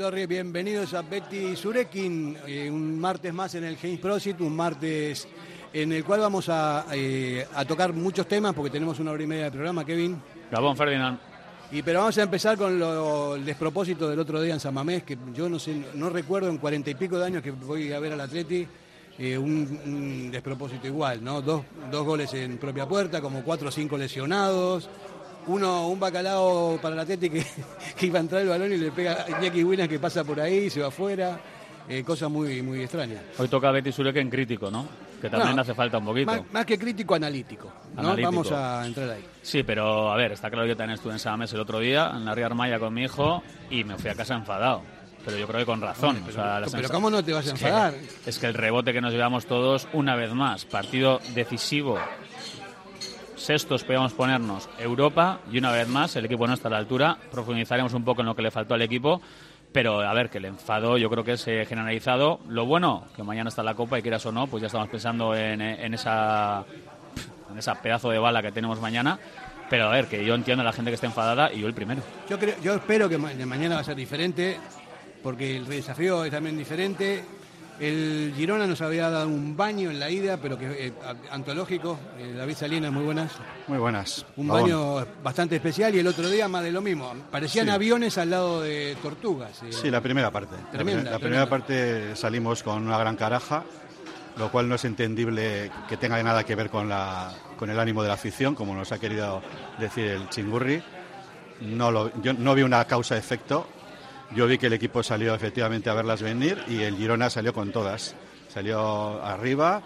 Torre, bienvenidos a Betty Surekin, eh, un martes más en el James Prosit, un martes en el cual vamos eh, a, tocar muchos temas porque tenemos una hora y media de programa, Kevin. Gabón, Ferdinand. Y pero vamos a empezar con lo, el despropósito del otro día en San Mamés, que yo no sé, no recuerdo en cuarenta y pico de años que voy a ver al Atleti eh, un, despropósito igual, ¿no? Dos, dos goles en propia puerta, como cuatro o cinco lesionados, uno, un bacalao para la Teti que, iba a entrar el balón y le pega a Jackie Winas que pasa por ahí, se va afuera. Eh, cosa muy, muy extraña. Hoy toca Betty Sureke en crítico, ¿no? Que también hace falta un poquito. Más, que crítico, analítico, ¿no? Vamos a entrar ahí. Sí, pero a ver, está claro que yo también estuve en Sames el otro día, en la Ría Armaya con mi hijo, y me fui a casa enfadado. Pero yo creo que con razón. pero, ¿cómo no te vas a enfadar? es que el rebote que nos llevamos todos, una vez más, partido decisivo sextos podríamos ponernos Europa y una vez más el equipo no está a la altura. Profundizaremos un poco en lo que le faltó al equipo. Pero a ver, que el enfado yo creo que es eh, generalizado. Lo bueno, que mañana está la Copa y quieras o no, pues ya estamos pensando en, en, esa, en esa pedazo de bala que tenemos mañana. Pero a ver, que yo entiendo a la gente que está enfadada y yo el primero. Yo, creo, yo espero que mañana va a ser diferente, porque el desafío es también diferente el Girona nos había dado un baño en la ida, pero que eh, antológico. Eh, David Salinas, muy buenas. Muy buenas. Un baño bastante especial y el otro día más de lo mismo. Parecían aviones al lado de tortugas. Eh. Sí, la primera parte. la, primera parte salimos con una gran caraja, lo cual no es entendible que tenga nada que ver con, la, con el ánimo de la afición, como nos ha querido decir el chingurri. No lo, yo no vi una causa-efecto yo vi que el equipo salió efectivamente a verlas venir y el Girona salió con todas. Salió arriba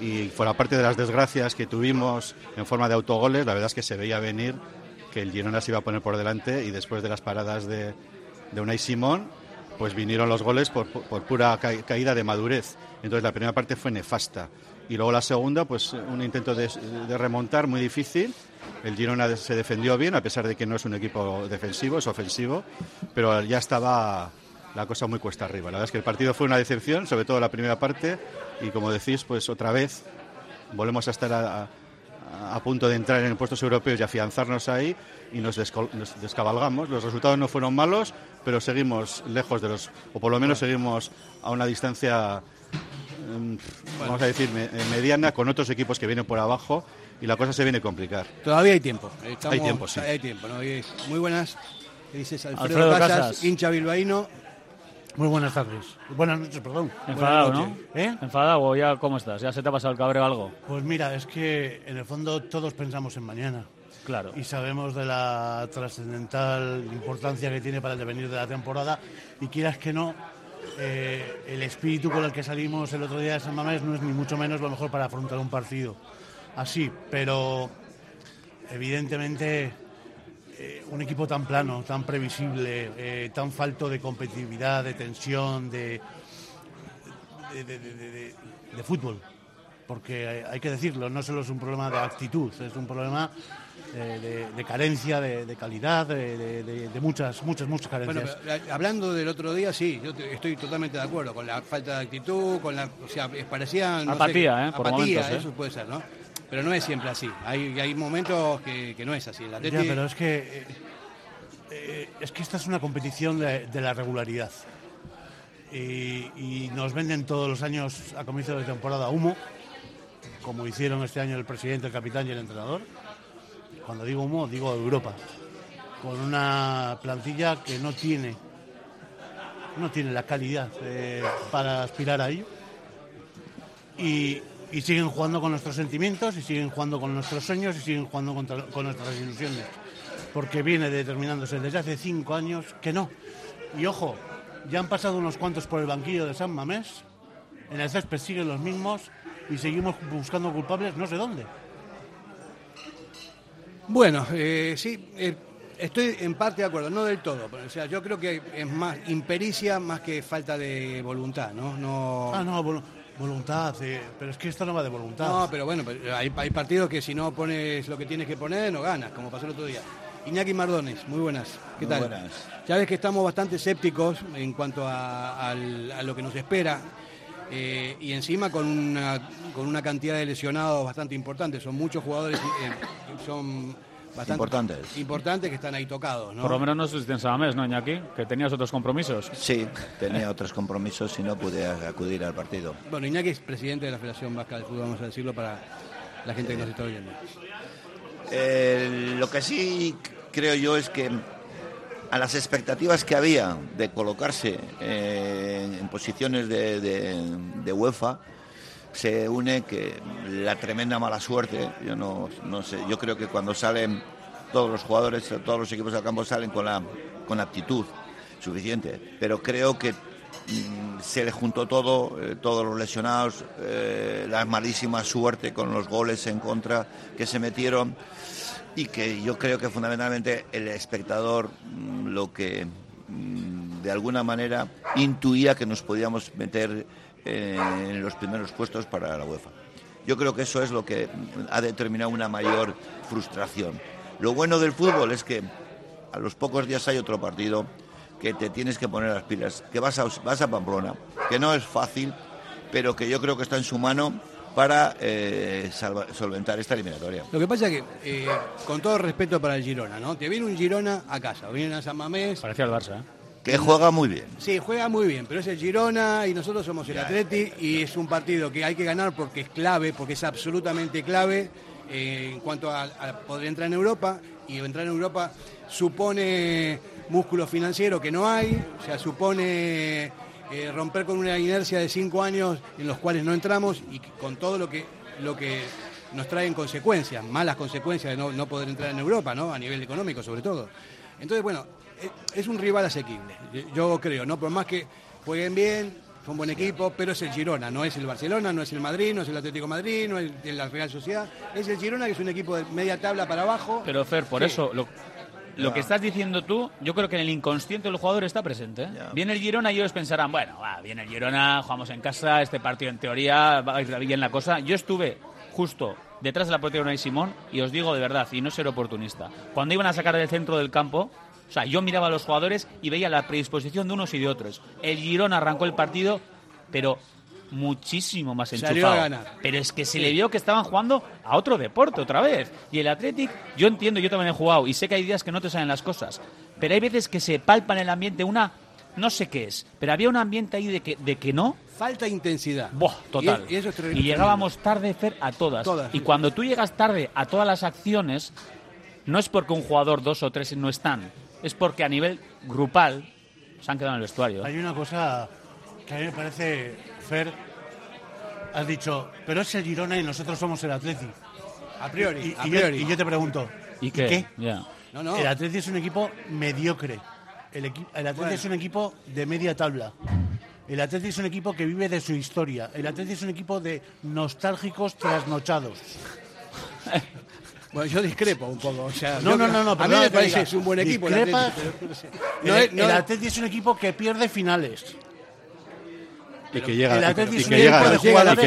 y fuera parte de las desgracias que tuvimos en forma de autogoles, la verdad es que se veía venir que el Girona se iba a poner por delante y después de las paradas de, de Unai Simón, pues vinieron los goles por, por pura caída de madurez. Entonces la primera parte fue nefasta y luego la segunda, pues un intento de, remontar muy difícil el Girona se defendió bien, a pesar de que no es un equipo defensivo, es ofensivo, pero ya estaba la cosa muy cuesta arriba. La verdad es que el partido fue una decepción, sobre todo la primera parte, y como decís, pues otra vez volvemos a estar a, punto de entrar en puestos europeos y afianzarnos ahí y nos, descabalgamos. Los resultados no fueron malos, pero seguimos lejos de los, o por lo menos seguimos a una distancia, mm, vamos a decir, mediana con otros equipos que vienen por abajo y la cosa se viene a complicar. Todavía hay tiempo. hay tiempo, sí. Hay tiempo, ¿no? Muy buenas. ¿Qué dices? Alfredo, Casas, hincha bilbaíno. Muy buenas tardes. Buenas noches, perdón. Enfadado, ¿no? ¿Eh? ¿Enfadado o ya cómo estás? ¿Ya se te ha pasado el cabreo algo? Pues mira, es que en el fondo todos pensamos en mañana. Claro. Y sabemos de la trascendental importancia que tiene para el devenir de la temporada. Y quieras que no, eh, el espíritu con el que salimos el otro día de San Mamés no es ni mucho menos lo mejor para afrontar un partido así, pero evidentemente eh, un equipo tan plano, tan previsible, eh, tan falto de competitividad, de tensión, de, de, fútbol. Porque hay que decirlo, no solo es un problema de actitud, es un problema eh, de, carencia, de, calidad, de, muchas, muchas, muchas carencias. hablando del otro día, sí, yo estoy totalmente de acuerdo con la falta de actitud, con la, o sea, parecía apatía, Por apatía, eso puede ser, ¿no? Pero no es siempre así. Hay, hay momentos que, no es así. La ya, pero es que, eh, eh, es que esta es una competición de, la regularidad. Y, nos venden todos los años a comienzo de temporada humo, como hicieron este año el presidente, el capitán y el entrenador. Cuando digo humo, digo Europa. Con una plantilla que no tiene, no tiene la calidad eh, para aspirar a ello. Y, siguen jugando con nuestros sentimientos y siguen jugando con nuestros sueños y siguen jugando con nuestras ilusiones. Porque viene determinándose desde hace cinco años que no. Y ojo, ya han pasado unos cuantos por el banquillo de San Mamés, en el césped siguen los mismos y seguimos buscando culpables no sé dónde. Bueno, eh, sí, eh, estoy en parte de acuerdo, no del todo. Pero, o sea, yo creo que es más impericia más que falta de voluntad, ¿no? no... Ah, no, Voluntad, pero es que esto no va de voluntad. No, pero bueno, hay, partidos que si no pones lo que tienes que poner, no ganas, como pasó el otro día. Iñaki Mardones, muy buenas. ¿Qué tal? Buenas. Ya ves que estamos bastante escépticos en cuanto a, lo que nos espera. Eh, y encima con una, con una cantidad de lesionados bastante importante. Son muchos jugadores, eh, son bastante importantes. importantes que están ahí tocados. Por lo menos no estuviste en Sabamés, ¿no, Iñaki? Que tenías otros compromisos. Sí, tenía otros compromisos y no pude acudir al partido. Bueno, Iñaki es presidente de la Federación Vasca de Fútbol, vamos a decirlo para la gente que nos está oyendo. Eh, lo que sí creo yo es que a las expectativas que había de colocarse eh, en posiciones de, UEFA se une que la tremenda mala suerte. Yo no, sé, yo creo que cuando salen todos los jugadores, todos los equipos del campo salen con la con aptitud suficiente, pero creo que mm, se le juntó todo, eh, todos los lesionados, eh, la malísima suerte con los goles en contra que se metieron y que yo creo que fundamentalmente el espectador mm, lo que mm, de alguna manera intuía que nos podíamos meter eh, en los primeros puestos para la UEFA. Yo creo que eso es lo que ha determinado una mayor frustración. Lo bueno del fútbol es que a los pocos días hay otro partido que te tienes que poner las pilas, que vas a, vas a Pamplona, que no es fácil, pero que yo creo que está en su mano para eh, solventar esta eliminatoria. Lo que pasa es que, eh, con todo respeto para el Girona, ¿no? Te viene un Girona a casa, viene a San Mamés. Parecía el Barça, ¿eh? Que juega muy bien. Sí, juega muy bien, pero es el Girona y nosotros somos el Atleti y es un partido que hay que ganar porque es clave, porque es absolutamente clave eh, en cuanto a, poder entrar en Europa y entrar en Europa supone músculo financiero que no hay, o sea, supone eh, romper con una inercia de cinco años en los cuales no entramos y con todo lo que, lo que nos traen consecuencias, malas consecuencias de no, poder entrar en Europa, ¿no? A nivel económico sobre todo. Entonces, bueno, eh, es un rival asequible, yo creo, ¿no? Por más que jueguen bien, son buen equipo, pero es el Girona, no es el Barcelona, no es el Madrid, no es el Atlético Madrid, no es la Real Sociedad, es el Girona que es un equipo de media tabla para abajo. Pero Fer, por eso, lo, lo que estás diciendo tú, yo creo que en el inconsciente del jugador está presente. ¿eh? Viene el Girona y ellos pensarán, bueno, va, viene el Girona, jugamos en casa, este partido en teoría va a ir bien la cosa. Yo estuve justo detrás de la portería de Simón y os digo de verdad, y no ser oportunista, cuando iban a sacar del centro del campo, o sea, yo miraba a los jugadores y veía la predisposición de unos y de otros. El Girona arrancó el partido, pero muchísimo más enchufado. Pero es que se le vio que estaban jugando a otro deporte otra vez. Y el Athletic, yo entiendo, yo también he jugado y sé que hay días que no te salen las cosas. Pero hay veces que se palpa en el ambiente una, no sé qué es, pero había un ambiente ahí de que, de que no. Falta intensidad. total. Y, llegábamos tarde, Fer, a todas. y cuando tú llegas tarde a todas las acciones, no es porque un jugador, dos o tres no están, es porque a nivel grupal se han quedado en el vestuario. Hay una cosa que a mí me parece Fer, has dicho, pero es el Girona y nosotros somos el Atleti. A priori. Y, Yo, te pregunto, ¿y qué? El Atleti es un equipo mediocre. El, el Atleti es un equipo de media tabla. El Atleti es un equipo que vive de su historia. El Atleti es un equipo de nostálgicos trasnochados. Bueno, yo discrepo un poco. O sea, no, no, no, no, A mí me parece que es un buen equipo. El Atleti, el Atleti es un equipo que pierde finales y que llega, y que llega, a las finales.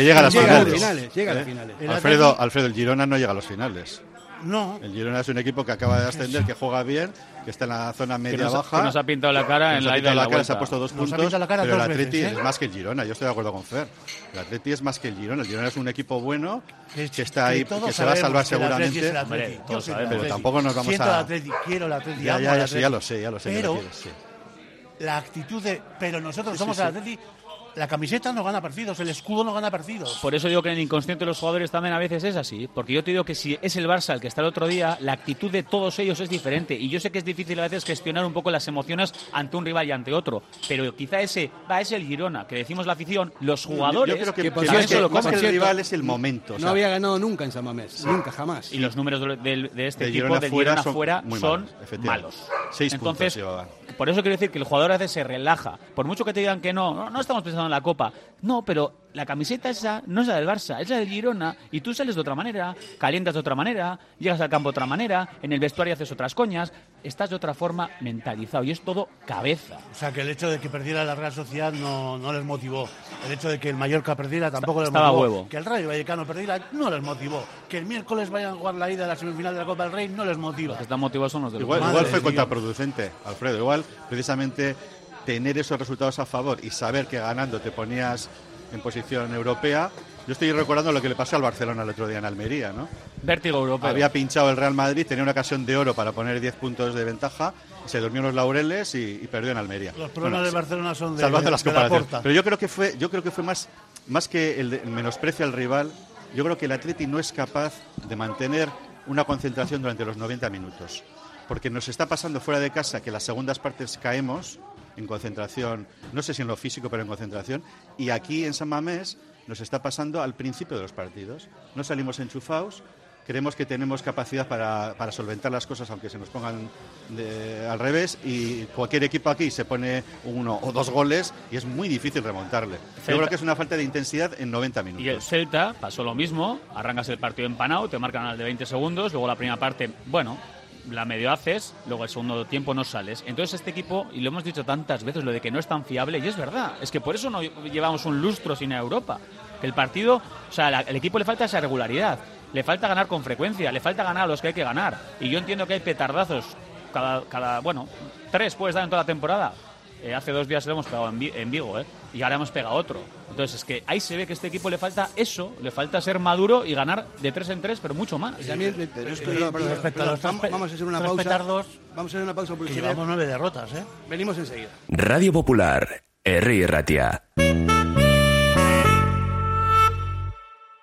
Llega a las finales. Alfredo, Alfredo, el Girona no llega a los finales. No. El Girona es un equipo que acaba de ascender, que juega bien, que está en la zona media-baja. Que nos ha pintado la cara en la ida la, cara, Se ha puesto dos puntos, pero el Atleti es más que el Girona. Yo estoy de acuerdo con Fer. El Atleti es más que el Girona. El Girona es un equipo bueno, que está ahí, que se va a salvar seguramente. pero tampoco nos vamos a... quiero el Atleti, ya, ya, ya, lo sé, ya lo sé. Pero la actitud de... Pero nosotros somos el Atleti la camiseta no gana partidos, el escudo no gana partidos. Por eso digo que en el inconsciente de los jugadores también a veces es así. Porque yo te digo que si es el Barça el que está el otro día, la actitud de todos ellos es diferente. Y yo sé que es difícil a veces gestionar un poco las emociones ante un rival y ante otro. Pero quizá ese va es el Girona, que decimos la afición, los jugadores. Yo, creo que, el rival es el momento. No había ganado nunca en San Mamés, nunca, jamás. Y los números de, este equipo de Girona fuera son, malos. Seis Entonces, puntos por eso quiero decir que el jugador a veces se relaja. Por mucho que te digan que no, no, estamos pensando la Copa. No, pero la camiseta esa no es la del Barça, es la del Girona. Y tú sales de otra manera, calientas de otra manera, llegas al campo de otra manera, en el vestuario haces otras coñas. Estás de otra forma mentalizado y es todo cabeza. O sea, que el hecho de que perdiera la Real Sociedad no, no les motivó. El hecho de que el Mallorca perdiera tampoco les motivó. Huevo. Que el Rayo Vallecano perdiera no les motivó. Que el miércoles vayan a jugar la ida de la semifinal de la Copa del Rey no les motiva. Los que están motivados son los de los Igual, igual fue contraproducente, Alfredo. Igual, precisamente tener esos resultados a favor y saber que ganando te ponías en posición europea. Yo estoy recordando lo que le pasó al Barcelona el otro día en Almería, ¿no? Vértigo europeo. Había pinchado el Real Madrid, tenía una ocasión de oro para poner 10 puntos de ventaja, se durmió en los laureles y, perdió en Almería. Los problemas de Barcelona son de, salvando las comparaciones. Pero yo creo que fue, yo creo que fue más, más que el, menosprecio al rival. Yo creo que el Atleti no es capaz de mantener una concentración durante los 90 minutos, porque nos está pasando fuera de casa que las segundas partes caemos en concentración, no sé si en lo físico, pero en concentración. Y aquí en San Mamés nos está pasando al principio de los partidos. No salimos enchufados, creemos que tenemos capacidad para, para solventar las cosas aunque se nos pongan al revés y cualquier equipo aquí se pone uno o dos goles y es muy difícil remontarle. Yo creo que es una falta de intensidad en 90 minutos. Y el Celta pasó lo mismo, arrancas el partido empanado, te marcan al de 20 segundos, luego la primera parte, bueno, la medio haces, luego el segundo tiempo no sales. Entonces este equipo, y lo hemos dicho tantas veces, lo de que no es tan fiable, y es verdad, es que por eso no llevamos un lustro sin Europa. Que el partido, o sea, el equipo le falta esa regularidad, le falta ganar con frecuencia, le falta ganar a los que hay que ganar. Y yo entiendo que hay petardazos cada, cada bueno, tres puedes dar en toda la temporada. Eh, hace dos días le hemos pegado en, Vigo, ¿eh? Y ahora hemos pegado otro. Entonces es que ahí se ve que a este equipo le falta eso, le falta ser maduro y ganar de tres en tres, pero mucho más. vamos a hacer una pausa. Vamos a hacer una pausa porque llevamos nueve derrotas, ¿eh? Venimos enseguida. Radio Popular, R. Ratia.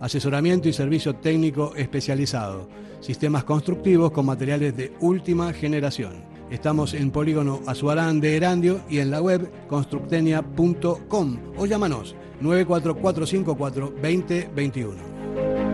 asesoramiento y servicio técnico especializado sistemas constructivos con materiales de última generación. Estamos en Polígono Azuarán de Erandio y en la web constructenia.com o llámanos 94454 2021.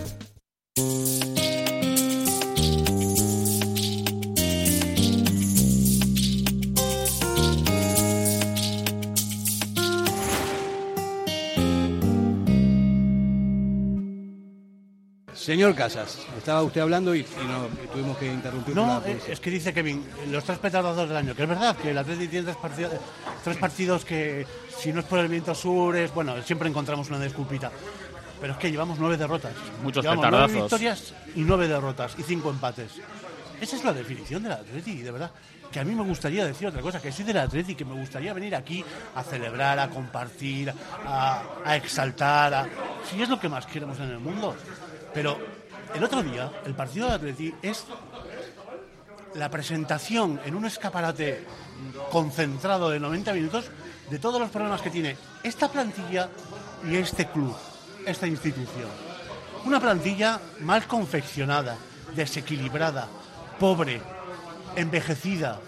Señor Casas, estaba usted hablando y, no, tuvimos que interrumpir. No, es que dice Kevin, los tres petardazos del año, que es verdad que el Atlético tiene tres partidos, tres partidos que si no es por el viento sur es, bueno, siempre encontramos una disculpita. Pero es que llevamos nueve derrotas. Muchos llevamos petardazos. nueve victorias y nueve derrotas y cinco empates. Esa es la definición del Atleti, de verdad. Que a mí me gustaría decir otra cosa, que soy del Atleti, que me gustaría venir aquí a celebrar, a compartir, a, a exaltar, si es lo que más queremos en el mundo. Pero el otro día, el partido de Atleti es la presentación en un escaparate concentrado de 90 minutos de todos los problemas que tiene esta plantilla y este club, esta institución. Una plantilla mal confeccionada, desequilibrada, pobre, envejecida,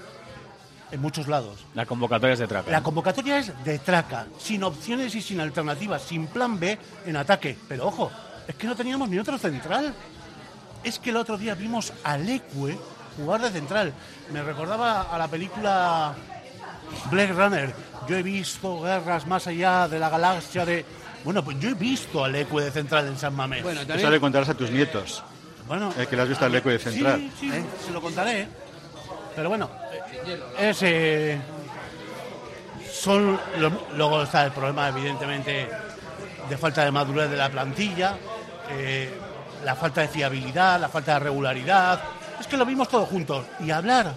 en muchos lados. La convocatoria es de traca. La convocatoria es de traca, sin opciones y sin alternativas, sin plan B en ataque. Pero ojo, es que no teníamos ni otro central. Es que el otro día vimos a Leque jugar de central. Me recordaba a la película Blade Runner. Yo he visto guerras más allá de la galaxia de... Bueno, pues yo he visto a Leque de central en San Mamés. Bueno, Eso le contarás a tus nietos. Bueno, es que le has visto al Leque de central. Sí, sí, ¿Eh? se lo contaré. Pero bueno, ese son luego está el problema evidentemente de falta de madurez de la plantilla eh, la falta de fiabilidad la falta de regularidad es que lo vimos todos juntos y hablar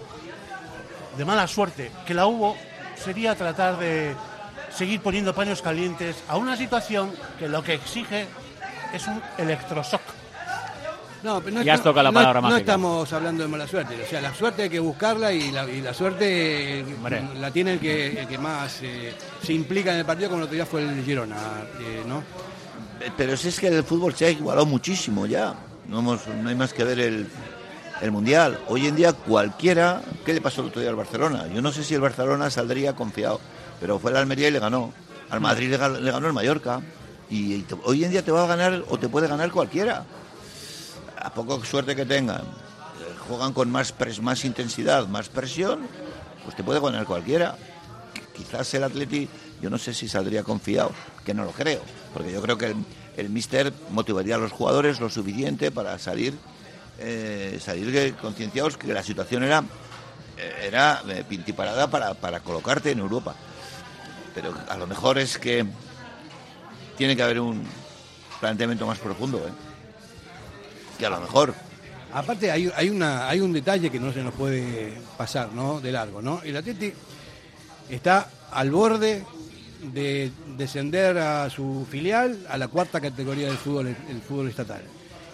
de mala suerte que la hubo sería tratar de seguir poniendo paños calientes a una situación que lo que exige es un electroshock no, pero no, ya toca la palabra no, no estamos hablando de mala suerte. O sea, la suerte hay que buscarla y la, suerte la tiene el que, el que más eh, se implica en el partido, como el otro día fue el Girona, eh, ¿no? Pero si es que el fútbol se ha igualado muchísimo ya. No, no hay más que ver el, el Mundial. Hoy en día cualquiera... ¿Qué le pasó el otro día al Barcelona? Yo no sé si el Barcelona saldría confiado, pero fue el Almería y le ganó. Al Madrid le, ganó el Mallorca. y hoy en día te va a ganar o te puede ganar cualquiera a poco suerte que tengan, juegan con más, más intensidad, más presión, pues te puede ganar cualquiera. Quizás el Atleti, yo no sé si saldría confiado, que no lo creo, porque yo creo que el, el Mister motivaría a los jugadores lo suficiente para salir, eh, salir concienciados que la situación era, eh, era eh, pintiparada para, para colocarte en Europa. Pero a lo mejor es que tiene que haber un planteamiento más profundo. ¿eh? que a lo mejor. Aparte hay, hay, una, hay un detalle que no se nos puede pasar ¿no? de largo. ¿no? El Atleti está al borde de descender a su filial a la cuarta categoría del fútbol, el fútbol estatal.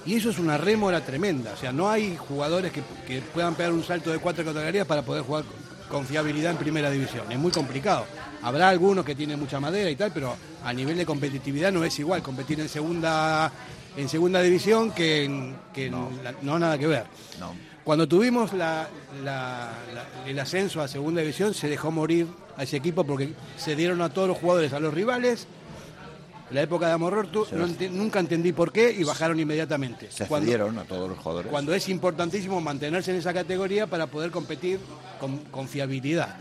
Y eso es una rémora tremenda. O sea, no hay jugadores que, que puedan pegar un salto de cuatro categorías para poder jugar con fiabilidad en primera división. Es muy complicado. Habrá algunos que tienen mucha madera y tal, pero a nivel de competitividad no es igual competir en segunda en segunda división que, no. nada que ver. Cuando tuvimos el ascenso a segunda división se dejó morir a ese equipo porque se dieron a todos los jugadores, a los rivales. En la época de Amorortu nunca entendí por qué y bajaron inmediatamente. Se cedieron a todos los jugadores. Cuando es importantísimo mantenerse en esa categoría para poder competir con, con fiabilidad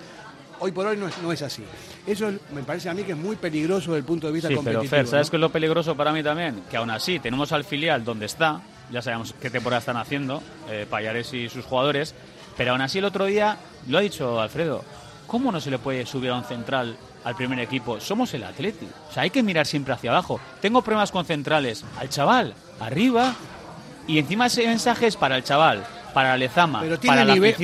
hoy por hoy no es, así. Eso me parece a mí que es muy peligroso desde el punto de vista sí, competitivo. Pero Fer, ¿sabes qué es lo peligroso para mí también? Que aún así tenemos al filial donde está, ya sabemos qué temporada están haciendo, eh, Payares y sus jugadores, pero aún así el otro día, lo ha dicho Alfredo, ¿cómo no se le puede subir a un central al primer equipo? Somos el Atleti. O sea, hay que mirar siempre hacia abajo. Tengo problemas con centrales. Al chaval, arriba. Y encima ese mensaje es para el chaval para Lezama, para la nivel,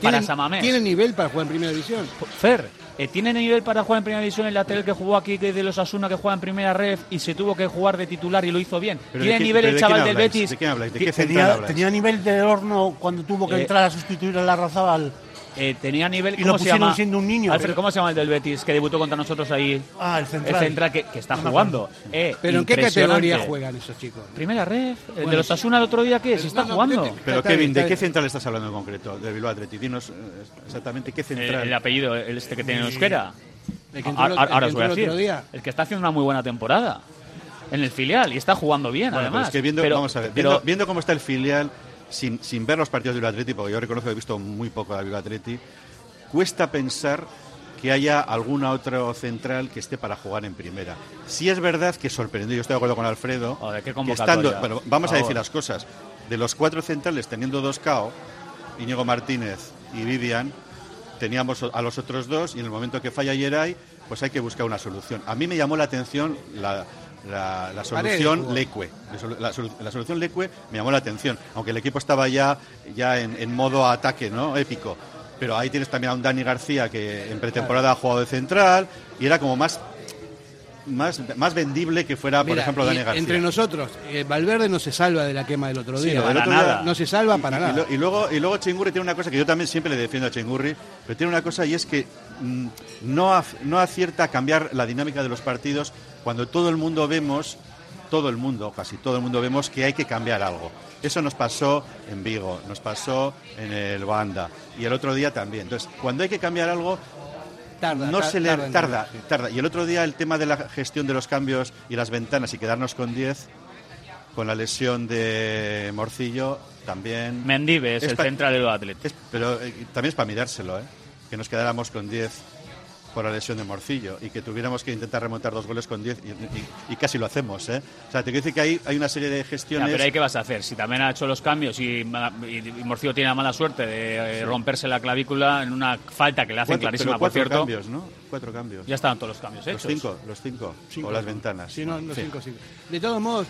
para Samamés. ¿Tiene nivel para jugar en primera división? Fer, eh, ¿tiene nivel para jugar en primera división el lateral que jugó aquí de los Asuna que juega en primera red y se tuvo que jugar de titular y lo hizo bien? ¿Tiene nivel el chaval del Betis? ¿De qué habláis? ¿De qué tenía, tenía, nivel de horno cuando tuvo que eh, entrar a sustituir a la Razabal eh, tenía nivel. ¿cómo se llama? siendo un niño. Alfred, ¿cómo se llama el del Betis que debutó contra nosotros ahí? Ah, el central. El central que, está jugando. Eh, ¿Pero en qué categoría juegan esos chicos? Primera red. El de los Asuna el otro día, ¿qué? ¿Se está jugando? Pero Kevin, ¿de qué central estás hablando en concreto? De Bilbao Atleti. Dinos eh, exactamente qué central. El, apellido, el este que tiene en euskera. Ahora os voy a decir. El que está haciendo una muy buena temporada en el filial y está jugando bien, además. es que viendo, vamos a ver, viendo, viendo, cómo está el filial, sin, sin ver los partidos del Atleti, porque yo reconozco que he visto muy poco de Bilbao Atleti, cuesta pensar que haya alguna otra central que esté para jugar en primera. Si es verdad que sorprendió, yo estoy de acuerdo con Alfredo, que estando, bueno, vamos a decir las cosas, de los cuatro centrales teniendo dos KO, Íñigo Martínez y Vivian, teníamos a los otros dos y en el momento que falla Yeray, pues hay que buscar una solución. A mí me llamó la atención la, solución Leque. La, solución Leque me llamó la atención, aunque el equipo estaba ya, ya en, en modo ataque, ¿no? Épico pero ahí tienes también a un Dani García que en pretemporada ha jugado de central y era como más más, más vendible que fuera, por ejemplo, Dani García. Entre nosotros, eh, Valverde no se salva de la quema del otro día. no, se salva para nada. Y, luego, y luego Chingurri tiene una cosa que yo también siempre le defiendo a Chingurri, pero tiene una cosa y es que mm, no, no acierta a cambiar la dinámica de los partidos cuando todo el mundo vemos, todo el mundo, casi todo el mundo vemos que hay que cambiar algo. Eso nos pasó en Vigo, nos pasó en el Banda y el otro día también. Entonces, cuando hay que cambiar algo, tarda, no se le tarda, tarda, Y el otro día el tema de la gestión de los cambios y las ventanas y quedarnos con 10 con la lesión de Morcillo también. Mendive es, el central del Atlético. pero eh, también es para mirárselo, ¿eh? que nos quedáramos con 10 por la lesión de Morcillo y que tuviéramos que intentar remontar dos goles con 10 y, casi lo hacemos. ¿eh? O sea, te quiero decir que hay, hay una serie de gestiones. pero ¿hay qué vas a hacer? Si también ha hecho los cambios y, Morcillo tiene la mala suerte de eh, romperse la clavícula en una falta que le hacen clarísima, por cierto. cambios, ¿no? Cuatro cambios. Ya estaban todos los cambios hechos. Los cinco, los cinco. o las ventanas. Sí, no, los cinco, sí. De todos modos,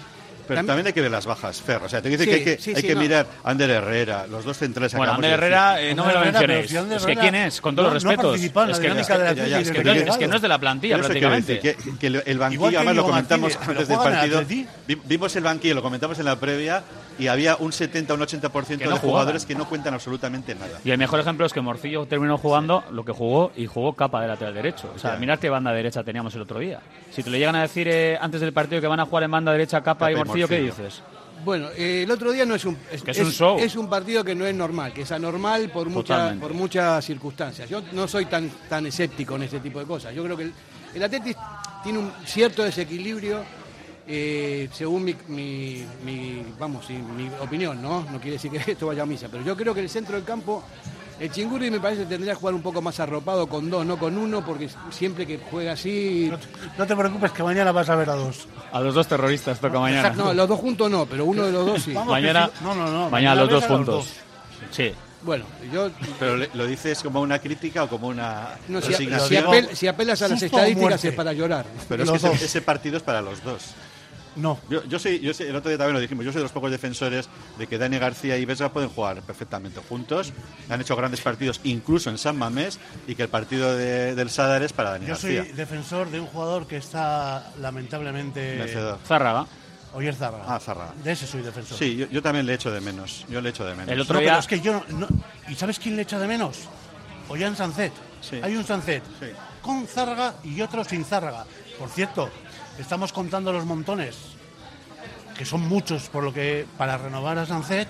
pero también, hay que ver las bajas, Fer. O sea, te dice que hay que, hay que mirar a Ander Herrera, los dos centrales Bueno, Ander Herrera, eh, no me lo mencionéis. Es que quién es, con todos los respetos. es, que, es, que, no es de la plantilla prácticamente. Que, que, el banquillo, además lo comentamos antes del partido. Vimos el banquillo, lo comentamos en la previa y había un 70 o un 80% de jugadores que no cuentan absolutamente nada. Y el mejor ejemplo es que Morcillo terminó jugando lo que jugó y jugó capa de lateral derecho. O sea, mirad qué banda derecha teníamos el otro día. Si te lo llegan a decir eh, antes del partido que van a jugar en banda derecha capa, y, Morcillo, ¿qué dices? Bueno, eh, el otro día no es un es, es, un show. es un partido que no es normal, que es anormal por muchas por muchas circunstancias. Yo no soy tan tan escéptico en ese tipo de cosas. Yo creo que el, el Atlético tiene un cierto desequilibrio eh, según mi, vamos, mi opinión, ¿no? No quiere decir que esto vaya a misa, pero yo creo que el centro del campo, el Chingurri me parece que tendría que jugar un poco más arropado con dos, no con uno, porque siempre que juega así... No te, preocupes, que mañana vas a ver a dos. A los dos terroristas toca mañana. No, los dos juntos no, pero uno de los dos sí. mañana, no, no, no, mañana, los dos juntos. Sí. Bueno, yo... ¿Pero lo dices como una crítica o como una no, si, apelas a las estadísticas es para llorar. Pero es que ese, partido es para los dos. No. Yo, yo, soy, yo el otro día también lo dijimos, yo soy de los pocos defensores de que Dani García y Vesga pueden jugar perfectamente juntos. Han hecho grandes partidos, incluso en San Mamés, y que el partido del Sadar es para Dani García. Yo soy defensor de un jugador que está lamentablemente. Vencedor. Zárraga. Oyer Zárraga. Ah, Zárraga. De ese soy defensor. Sí, yo, también le echo de menos. Yo le echo de menos. El otro día... es que yo no, ¿Y sabes quién le echa de menos? Ollán Sancet. Sí. Hay un Sancet con Zárraga y otro sin Zárraga. Por cierto, estamos contando los montones que son muchos por lo que para renovar a Sancet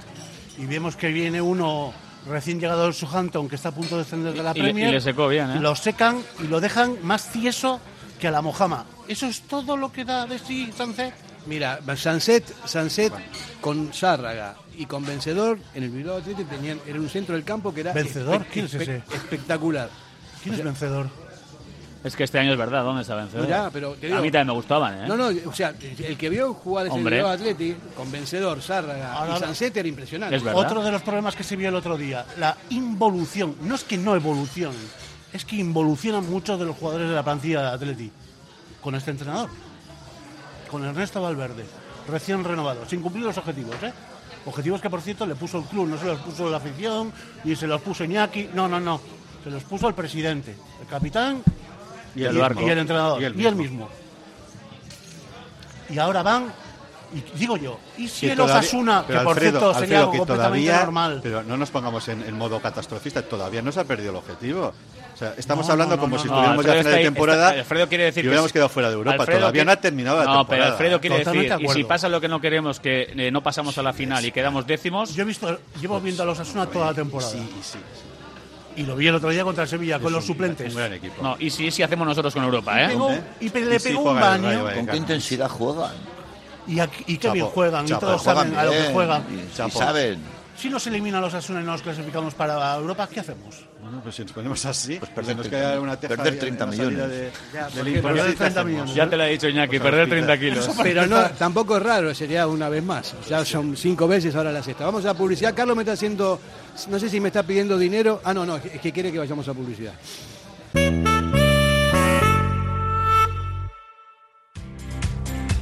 y vemos que viene uno recién llegado del Southampton que está a punto de descender de la Premier. Y le secó bien, ¿eh? Lo secan y lo dejan más tieso que a la Mojama. ¿Eso es todo lo que da de sí Sancet? Mira, Sancet, Sancet con Sárraga y con Vencedor en el Bilbao Athletic tenían era un centro del campo que era ¿Vencedor? ¿Quién es ese? espectacular. ¿Quién es Vencedor? Es que este año es verdad, ¿dónde está vencedor? Ya, pero a mí también me gustaban, ¿eh? No, no, o sea, el que vio jugar ese Bilbao Atleti con vencedor, Sárraga y Sanset era impresionante. Es Otro de los problemas que se vio el otro día, la involución. No es que no evolucionen, es que involucionan muchos de los jugadores de la plantilla de Atleti con este entrenador, con Ernesto Valverde, recién renovado, sin cumplir los objetivos, ¿eh? Objetivos que, por cierto, le puso el club, no se los puso la afición, ni se los puso Iñaki, no, no, no. Se los puso el presidente, el capitán y el, entrenador. Y el, mismo. Y ahora van y digo yo, ¿y si el Osasuna, que por cierto sería algo completamente todavía, normal? Pero no nos pongamos en, modo catastrofista, todavía no se ha perdido el objetivo. O sea, estamos hablando como si estuviéramos ya a final de temporada Alfredo quiere decir y hubiéramos quedado fuera de Europa. todavía no ha terminado la temporada. No, pero Alfredo quiere decir, y si pasa lo que no queremos, que eh, no pasamos a la final y quedamos décimos... Yo he visto, llevo viendo a los Osasuna toda la temporada. Sí, sí, sí. Y lo vi el otro día contra Sevilla con los suplentes. Un gran equipo. No, y sí, sí hacemos nosotros con Europa, ¿eh? Y, le pegó un baño. ¿Con qué intensidad juegan? Y, y qué bien juegan, y todos saben a lo que juegan. Y, saben. Si nos eliminan los Asuna y nos clasificamos para Europa, ¿qué hacemos? Bueno, pues si nos ponemos así, pues perder, 30, una perder 30 millones. De, ya, perder 30 millones. Ya te lo ha dicho Iñaki, perder 30 kilos. Pero no, tampoco es raro, sería una vez más. Ya son cinco veces ahora la sexta. Vamos a publicidad. Carlos me está haciendo, no sé si me está pidiendo dinero. Ah, no, no, es que quiere que vayamos a publicidad.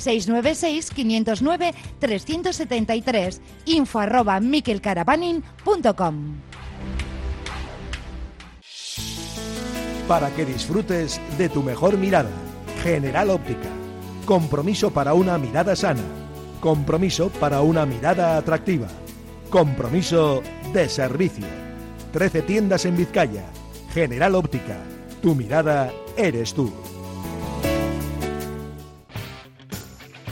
696-509-373, info arroba miquelcaravanin.com. Para que disfrutes de tu mejor mirada. General Óptica. Compromiso para una mirada sana. Compromiso para una mirada atractiva. Compromiso de servicio. 13 tiendas en Vizcaya. General Óptica. Tu mirada eres tú.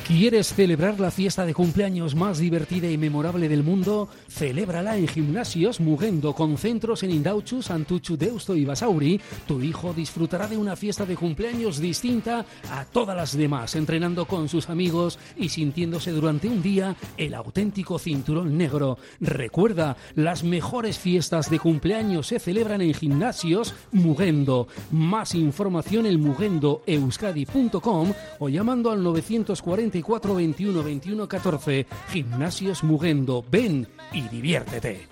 ¿Quieres celebrar la fiesta de cumpleaños más divertida y memorable del mundo? Celébrala en Gimnasios Mugendo con centros en Indauchu, Santuchu, Deusto y Basauri. Tu hijo disfrutará de una fiesta de cumpleaños distinta a todas las demás, entrenando con sus amigos y sintiéndose durante un día el auténtico cinturón negro. Recuerda, las mejores fiestas de cumpleaños se celebran en Gimnasios Mugendo. Más información en mugendoeuskadi.com o llamando al 940 24 21 21 14. Gimnasios Mugendo. Ven y diviértete.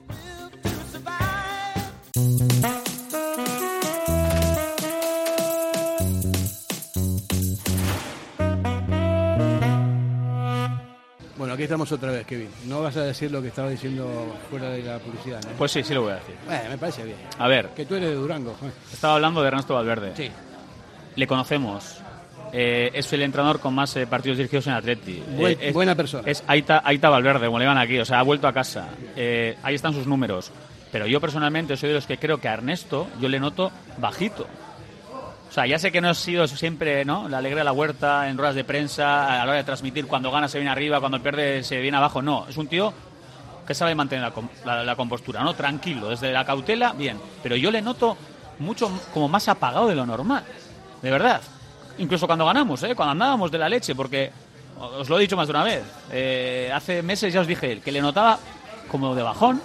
Bueno, aquí estamos otra vez, Kevin. No vas a decir lo que estaba diciendo fuera de la publicidad, ¿no? Pues sí, sí lo voy a decir. Bueno, me parece bien. A ver. Que tú eres de Durango. Estaba hablando de Ernesto Valverde. Sí. Le conocemos. Eh, es el entrenador con más eh, partidos dirigidos en Atleti. Buen- Eh, es- buena persona. Es Aita, Aita Valverde, como le van aquí, o sea, ha vuelto a casa. Eh, ahí están sus números. Pero yo personalmente soy de los que creo que a Ernesto yo le noto bajito. O sea, ya sé que no ha sido siempre ¿no? la alegría de la huerta en ruedas de prensa, a la hora de transmitir, cuando gana se viene arriba, cuando pierde se viene abajo. No, es un tío que sabe mantener la, la- la compostura, ¿no? Tranquilo, desde la cautela, bien. Pero yo le noto mucho como más apagado de lo normal, de verdad. Incluso cuando ganamos, ¿eh? Cuando andábamos de la leche, porque os lo he dicho más de una vez. eh, hace meses ya os dije que le notaba como de bajón.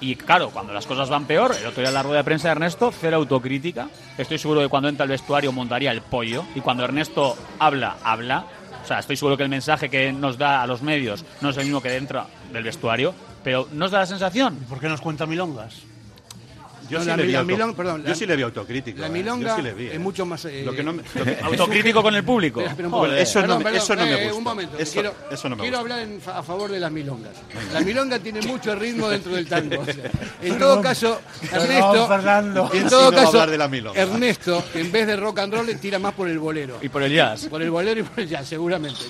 Y claro, cuando las cosas van peor, el otro día la rueda de prensa de Ernesto, cero autocrítica. Estoy seguro que cuando entra al vestuario montaría el pollo. Y cuando Ernesto habla, habla. O sea, estoy seguro que el mensaje que nos da a los medios no es el mismo que dentro del vestuario. Pero nos da la sensación. ¿Por qué nos cuenta milongas? Yo, No, sí la le vi la auto- milong- perdón, yo la- sí le vi autocrítico. La eh. milonga Yo sí le vi, es eh. mucho más... eh, Lo que no me- lo que- Autocrítico con el público. Joder, eso no Perdón, me- perdón, eso no me eh, gusta. Un momento, Eso- quiero, eso no me quiero gusta. hablar en a favor de las milongas. La milonga tiene mucho ritmo dentro del tango. o sea, en todo caso, Ernesto, Fernando. en todo caso, hablar de la milonga. Ernesto, en vez de rock and roll, le tira más por el bolero. Y por el jazz. Por el bolero y por el jazz, seguramente.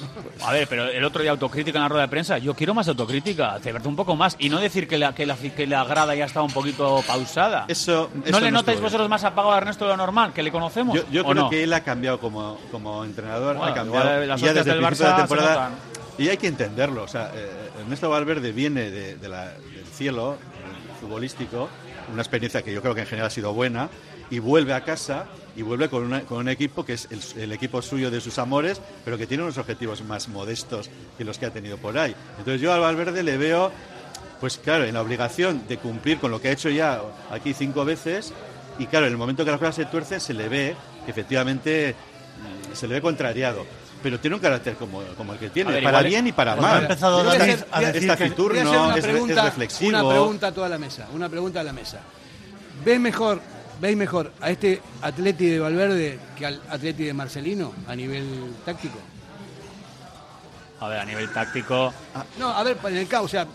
A ver, pero el otro día autocrítica en la rueda de prensa. Yo quiero más autocrítica, de verdad un poco más. Y no decir que la, que la, que la grada ya estaba un poquito pausada. Eso, ¿No le no notáis vosotros más apagado a Ernesto de lo normal, que le conocemos? Yo, yo ¿o creo no? que él ha cambiado como, como entrenador, Bueno, ha cambiado las ya desde el principio de la Barça temporada. Y hay que entenderlo. O sea, eh, Ernesto Valverde viene de, de la- del cielo futbolístico, una experiencia que yo creo que en general ha sido buena, y vuelve a casa y vuelve con, una- con un equipo que es el, el equipo suyo de sus amores, pero que tiene unos objetivos más modestos que los que ha tenido por ahí. Entonces yo al Valverde le veo pues claro, en la obligación de cumplir con lo que ha hecho ya aquí cinco veces, y claro, en el momento que las cosas se tuercen, se le ve que efectivamente mm, se le ve contrariado. Pero tiene un carácter como, como el que tiene, ver, para igual- bien y para Cuando ha mal. empezado a decir es que- taciturno, es, es reflexivo. una pregunta a toda la mesa. Una pregunta a la mesa. ¿Ves mejor, ¿Veis mejor a este Atleti de Valverde que al Atleti de Marcelino a nivel táctico? A ver, a nivel táctico. No, a ver, en el caso, o sea,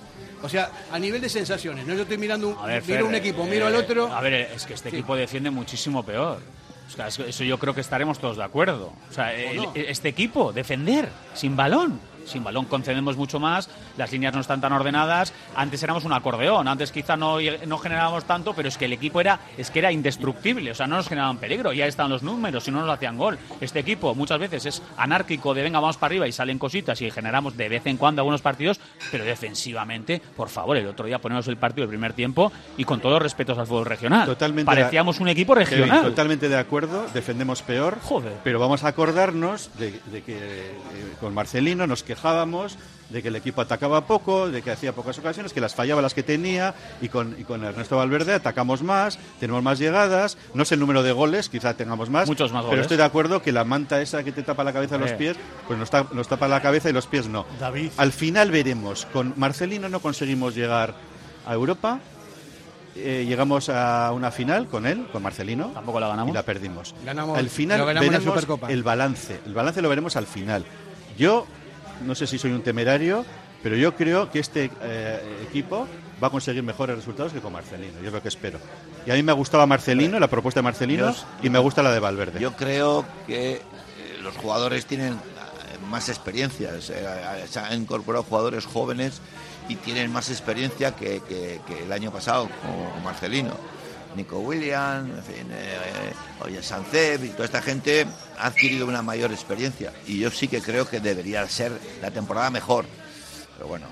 o sea, a nivel de sensaciones. No, yo estoy mirando un, A ver, miro Fer, un equipo, eh, miro al otro. A ver, es que este Sí. equipo defiende muchísimo peor. O sea, eso yo creo que estaremos todos de acuerdo. O sea, el- no? este equipo, defender, sin balón. Sin balón concedemos mucho más, las líneas no están tan ordenadas. Antes éramos un acordeón, antes quizá no, no generábamos tanto, pero es que el equipo era, es que era indestructible, o sea, no nos generaban peligro. Ya están los números, si no nos hacían gol. Este equipo muchas veces es anárquico, de venga, vamos para arriba y salen cositas y generamos de vez en cuando algunos partidos, pero defensivamente, por favor, el otro día ponemos el partido del primer tiempo y con todos los respetos al fútbol regional. Totalmente Parecíamos un equipo Kevin, regional. totalmente de acuerdo, defendemos peor. Joder. Pero vamos a acordarnos de, de que eh, con Marcelino nos quejamos quejábamos de que el equipo atacaba poco, de que hacía pocas ocasiones, que las fallaba las que tenía y con, y con Ernesto Valverde atacamos más, tenemos más llegadas, no sé el número de goles, quizá tengamos más, Muchos más pero estoy de acuerdo que la manta esa que te tapa la cabeza y los Eh. pies, pues nos, ta- nos tapa la cabeza y los pies no. David. Al final veremos, con Marcelino no conseguimos llegar a Europa, eh, llegamos a una final con él, con Marcelino, Tampoco la ganamos. y la perdimos. Ganamos- al final ganamos veremos Supercopa. el balance. El balance lo veremos al final. Yo no sé si soy un temerario, pero yo creo que este eh, equipo va a conseguir mejores resultados que con Marcelino. Yo es lo que espero. Y a mí me gustaba Marcelino, la propuesta de Marcelino, Yo- y me gusta la de Valverde. Yo creo que eh, los jugadores tienen eh, más experiencias. eh, se han incorporado jugadores jóvenes y tienen más experiencia que, que- que el año pasado con Marcelino. Nico Williams, en fin, eh, oye, Sanceb y toda esta gente ha adquirido una mayor experiencia. Y yo sí que creo que debería ser la temporada mejor. Pero bueno,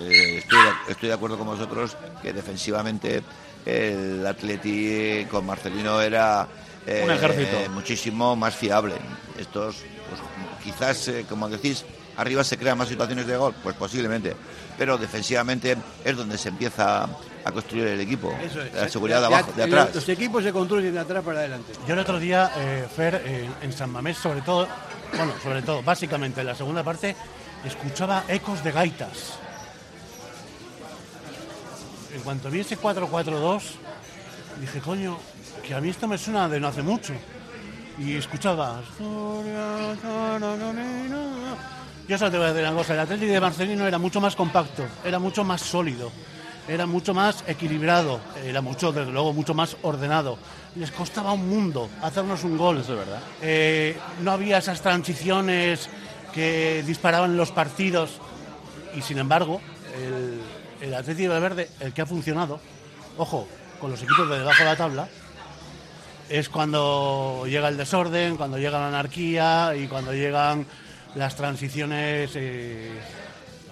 eh, estoy, de, estoy de acuerdo con vosotros que defensivamente el Atleti con Marcelino era eh, Un ejército. eh, muchísimo más fiable. Estos, pues, quizás, eh, como decís, arriba se crean más situaciones de gol, pues posiblemente, pero defensivamente es donde se empieza a construir el equipo. Eso es. La seguridad de De- abajo, de atrás. Los equipos se construyen de atrás para adelante. Yo el otro día, eh, Fer, eh, en San Mamés, sobre todo, bueno, sobre todo, básicamente en la segunda parte, escuchaba ecos de gaitas. En cuanto vi ese 4-4-2, dije, coño, que a mí esto me suena de no hace mucho. Y escuchaba. Yo solo te voy a decir una cosa, el Atlético de Marcelino era mucho más compacto, era mucho más sólido, era mucho más equilibrado, era mucho, desde luego, mucho más ordenado. Les costaba un mundo hacernos un gol. Eso es verdad. Eh, no había esas transiciones que disparaban los partidos y sin embargo el, el Atlético de Verde, el que ha funcionado, ojo, con los equipos de debajo de la tabla, es cuando llega el desorden, cuando llega la anarquía y cuando llegan las transiciones eh,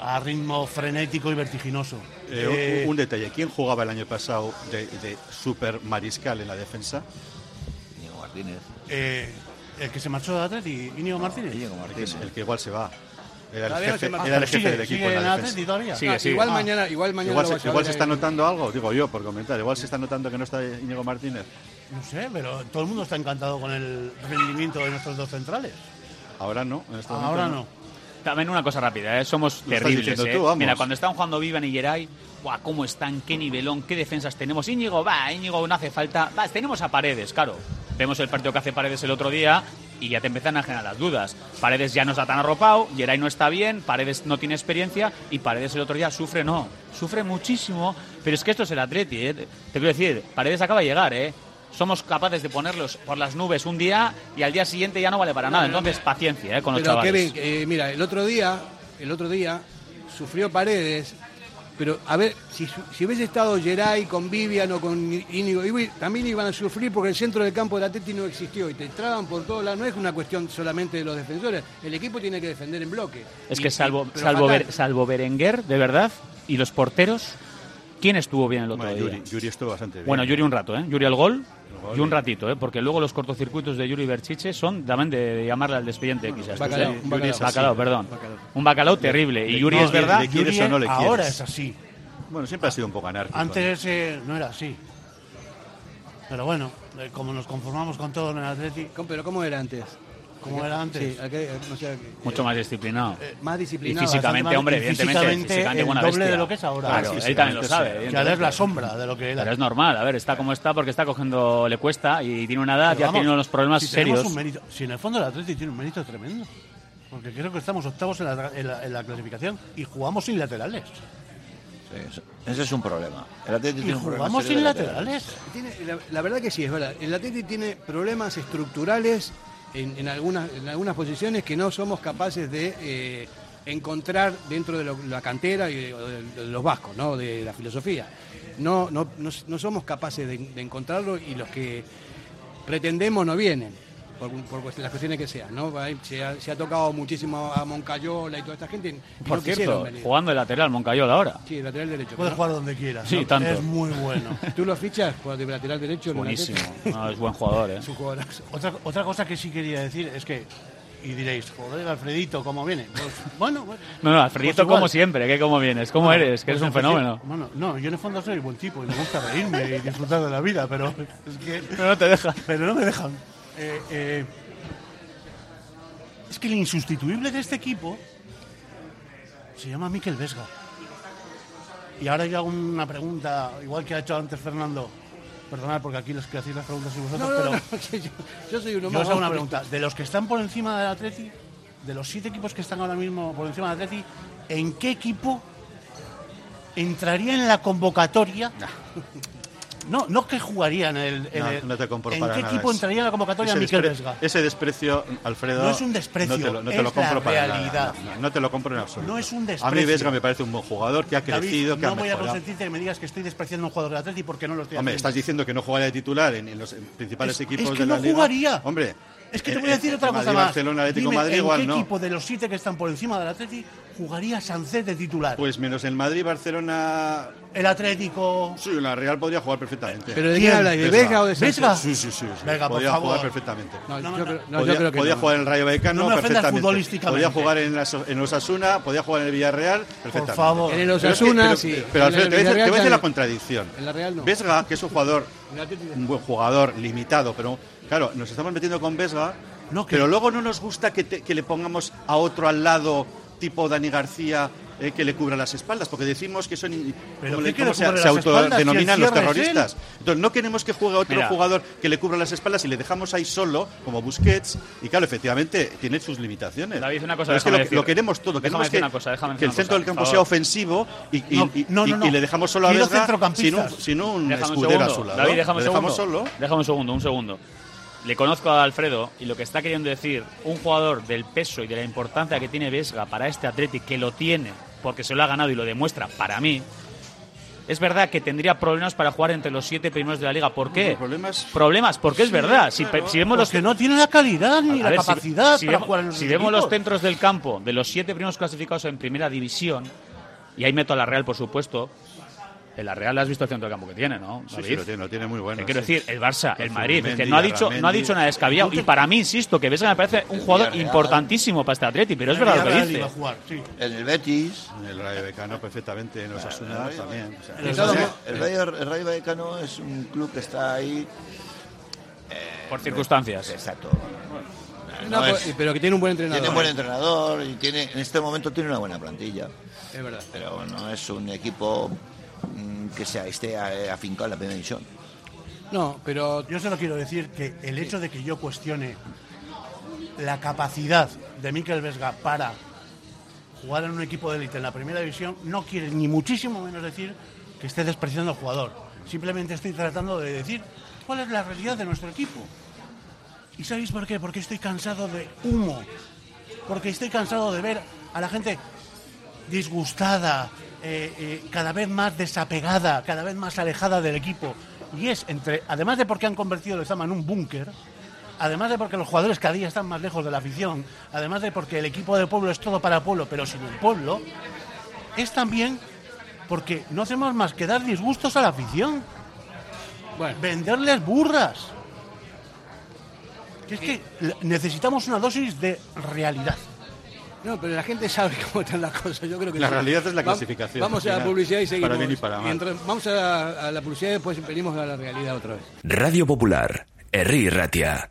a ritmo frenético y vertiginoso. Eh, un- Eh, un, detalle, ¿quién jugaba el año pasado de, de super mariscal en la defensa? Íñigo Martínez. eh, el que se marchó de Atleti, Íñigo Martínez. Íñigo El que, Martínez. el que igual se va. Era el no jefe, era el jefe sigue- del equipo en la defensa. todavía. Sigue, sigue. igual Ah. mañana, igual mañana Igual, lo se, igual se está notando algo, digo yo por comentar. Igual se está notando que no está Íñigo Martínez. No sé, pero todo el mundo está encantado con el rendimiento de nuestros dos centrales. Ahora no. en este momento Ahora no. También una cosa rápida, ¿eh? somos terribles. ¿eh? tú. Mira, cuando están jugando Vivan y Geray, ¡buah, cómo están! ¡Qué nivelón! ¡Qué defensas tenemos! Íñigo, va, Íñigo no hace falta. Va, tenemos a Paredes, claro. Vemos el partido que hace Paredes el otro día y ya te empiezan a generar las dudas. Paredes ya no está tan arropado, Geray no está bien, Paredes no tiene experiencia y Paredes el otro día sufre, no. Sufre muchísimo, pero es que esto es el Atleti, ¿eh? Te quiero decir, Paredes acaba de llegar, ¿eh? Somos capaces de ponerlos por las nubes un día y al día siguiente ya no vale para nada. Entonces, paciencia, ¿eh? Con los Pero chavales. Kevin, eh, mira, el otro día, el otro día sufrió Paredes, pero a ver, si, si hubiese estado Geray con Vivian o con Íñigo, también iban a sufrir porque el centro del campo de Atleti no existió y te entraban por todos lados. No es una cuestión solamente de los defensores, el equipo tiene que defender en bloque. Es Y- que salvo, y- salvo. Ber- salvo Berenguer, de verdad, y los porteros, ¿quién estuvo bien el otro Bueno, día? Yuri, Yuri estuvo bastante bien. Bueno, Yuri un rato, ¿eh? Yuri al gol y un ratito, ¿eh? Porque luego los cortocircuitos de Yuri Berchiche son también de, de llamarle al despediente, quizás. bacalao, ¿eh? un bacalao. Bacalao, perdón. Un bacalao terrible. Y Yuri no, es verdad. le quieres Yuri o no le ahora es así. Bueno, siempre ha sido un poco anárquico. Antes eh, no era así. Pero bueno, eh, como nos conformamos con todo en el Atleti, ¿Cómo- Pero ¿cómo era antes? Como era antes, Sí, aquel- o sea, que- Mucho más disciplinado. más y disciplinado. físicamente, hombre, más- y evidentemente. físicamente físicamente el doble bestia. de lo que es ahora. Claro, Ah, él también lo sabe. ahora es la sombra de lo que era. Pero es normal, a ver, está como está porque está cogiendo, le cuesta y tiene una edad, Pero ya vamos, tiene unos problemas si serios. un mérito- si en el fondo el Atleti tiene un mérito tremendo. Porque creo que estamos octavos en la, en la- en la clasificación y jugamos sin laterales. Sí, ese es un problema. El Atlético tiene un problema jugamos sin de laterales. Tiene- la, la verdad que sí, es verdad. El Atleti tiene problemas estructurales en, algunas, en algunas posiciones que no somos capaces de eh, encontrar dentro de lo- la cantera y de, los vascos, ¿no? de la filosofía. No, no, no, no somos capaces de encontrarlo y los que pretendemos no vienen. Por, por las cuestiones que sean, ¿no? Se ha, se ha tocado muchísimo a Moncayola y toda esta gente. Por no cierto, jugando de lateral, Moncayola ahora. Sí, lateral derecho. Puede ¿no? jugar donde quiera. Sí, ¿no? tanto. Es muy bueno. ¿Tú lo fichas de lateral derecho? Buenísimo. Es buen jugador, ¿eh? Es un jugadorazo. otra, otra cosa que sí quería decir es que Y diréis, joder, Alfredito, ¿cómo viene? Pues, bueno, bueno. No, no, Alfredito Pues como siempre, que cómo vienes, cómo Bueno, eres, que eres pues un fenómeno. Bueno, no, yo en el fondo soy buen tipo y me gusta reírme y disfrutar de la vida, pero es que... Pero no te deja. Pero no me dejan. Eh, eh, es que el insustituible de este equipo se llama Miquel Vesga. Y ahora yo hago una pregunta, igual que ha hecho antes Fernando. Perdonad, porque aquí los que hacéis las preguntas sois vosotros, No, no, pero... no, yo, yo soy uno Yo más. os hago una pregunta. De los que están por encima del Atleti, de los siete equipos que están ahora mismo por encima del Atleti, ¿en qué equipo entraría en la convocatoria? No, no que jugaría en el. en No, el- no te compro ¿En para qué nada. equipo entraría en la convocatoria ese Miquel Vesga? Ese desprecio, Alfredo. No es un desprecio, No te lo, no te es lo compro la para realidad. nada. No, no te lo compro en absoluto. No es un A mí desprecio. Vesga me parece un buen jugador que ha David, crecido, que no ha voy a mejorado. consentirte que me digas que estoy despreciando a un jugador del Atleti porque no lo estoy Hombre, haciendo. estás diciendo que no jugaría de titular en, en los principales Es- equipos es que de la no liga. jugaría. Hombre, Es que te voy a decir otra cosa más. Barcelona, Atlético Dime, Madrid, ¿en igual qué no. equipo de los siete que están por encima del Atleti jugaría Sánchez de titular? Pues menos el Madrid, Barcelona. el Atlético. Sí, la Real podría jugar perfectamente. ¿Pero de ¿Quién? habla? ¿De Vesga o de Sánchez? ¿Vesga? Sí, sí, sí. sí. Por favor. jugar perfectamente. No, No, yo, no, creo, no, podía yo creo que podía no. jugar en el Rayo Vallecano perfectamente. futbolísticamente. Podía jugar en, las- en Osasuna, podía jugar en el Villarreal perfectamente. favor. En el Pero es que- Osasuna, pero- sí. Pero, Alfredo, el te voy a decir- la contradicción. En la Real no. Vesga, que es un jugador, un buen jugador, limitado, pero claro, nos estamos metiendo con Vesga, pero luego no nos gusta que, te- que le pongamos a otro al lado, tipo Dani García, eh, que le cubra las espaldas, porque decimos que son, ¿Pero como se, autodenominan si los terroristas. Entonces no queremos que juegue otro Mira. jugador que le cubra las espaldas y le dejamos ahí solo, como Busquets, y claro, efectivamente, tiene sus limitaciones. David, una cosa, es que lo, queremos todo, déjame queremos que, una cosa, déjame que el centro cosa, del campo sea ofensivo y, y- No, y- no, no, y- le dejamos solo a Vesga sin un, sin un escudero a su lado. David, déjame un segundo. solo. Déjame un segundo, un segundo. Le conozco a Alfredo y lo que está queriendo decir un jugador del peso y de la importancia que tiene Vesga para este Athletic, que lo tiene porque se lo ha ganado y lo demuestra para mí, es verdad que tendría problemas para jugar entre los siete primeros de la liga. ¿Por qué? Problemas. Problemas, porque es verdad. Si, claro. si vemos los Porque no tiene la calidad ni A la ver, si- capacidad si, para vemos, jugar en si esos vemos los centros del campo de los siete primeros clasificados en primera división, y ahí meto a la Real, por supuesto, en la Real has visto el centro campo que tiene, ¿no? Sí, David? sí, lo tiene, lo tiene muy bueno. Te quiero decir, el Barça, el Madrid, que no ha dicho, no ha dicho nada descabellado. Y para mí, insisto, que Vesga me parece un jugador importantísimo para este Atleti, pero es verdad lo que dice. En el Betis, En el Rayo Vallecano perfectamente, en los Asuna Rayo- también. o sea, En el. Rayo- el Rayo, el Rayo Vallecano es un club que está ahí. Por circunstancias. Exacto. No, No pues, es- pero que tiene un buen entrenador. Tiene un buen entrenador y tiene, en este momento tiene una buena plantilla. Es verdad. Pero no es un equipo que sea, esté eh, afincado en la primera división. No, pero Yo solo quiero decir que el hecho de que yo cuestione la capacidad de Mikel Vesga para jugar en un equipo de élite en la primera división no quiere ni muchísimo menos decir que esté despreciando al jugador. Simplemente estoy tratando de decir cuál es la realidad de nuestro equipo. ¿Y sabéis por qué? Porque estoy cansado de humo. Porque estoy cansado de ver a la gente disgustada, eh, eh, cada vez más desapegada, cada vez más alejada del equipo. Y es entre, además de porque han convertido el Zama en un búnker, además de porque los jugadores cada día están más lejos de la afición, además de porque el equipo del pueblo es todo para el pueblo, pero sin el pueblo, es también porque no hacemos más que dar disgustos a la afición, bueno, venderles burras. Es que necesitamos una dosis de realidad. No, pero la gente sabe cómo están las cosas. Yo creo que La sí. realidad es la Va- clasificación, Vamos a la publicidad y seguimos. para bien y para mal. Mientras- vamos a, a la publicidad y después venimos a la realidad otra vez. Radio Popular, Herri Ratia.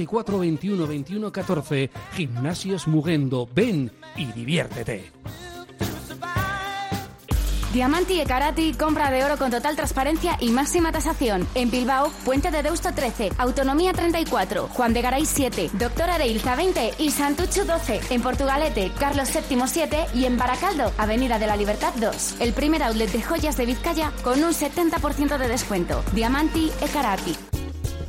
94 21 21 14. Gimnasios Mugendo. Ven y diviértete. Diamanti e Karati, compra de oro con total transparencia y máxima tasación. En Bilbao, Puente de Deusto 13, Autonomía 34, Juan de Garay 7, Doctor Areilza 20 y Santucho 12. En Portugalete, Carlos VII 7 y en Baracaldo, Avenida de la Libertad 2. El primer outlet de joyas de Vizcaya con un 70% de descuento. Diamanti e Karati.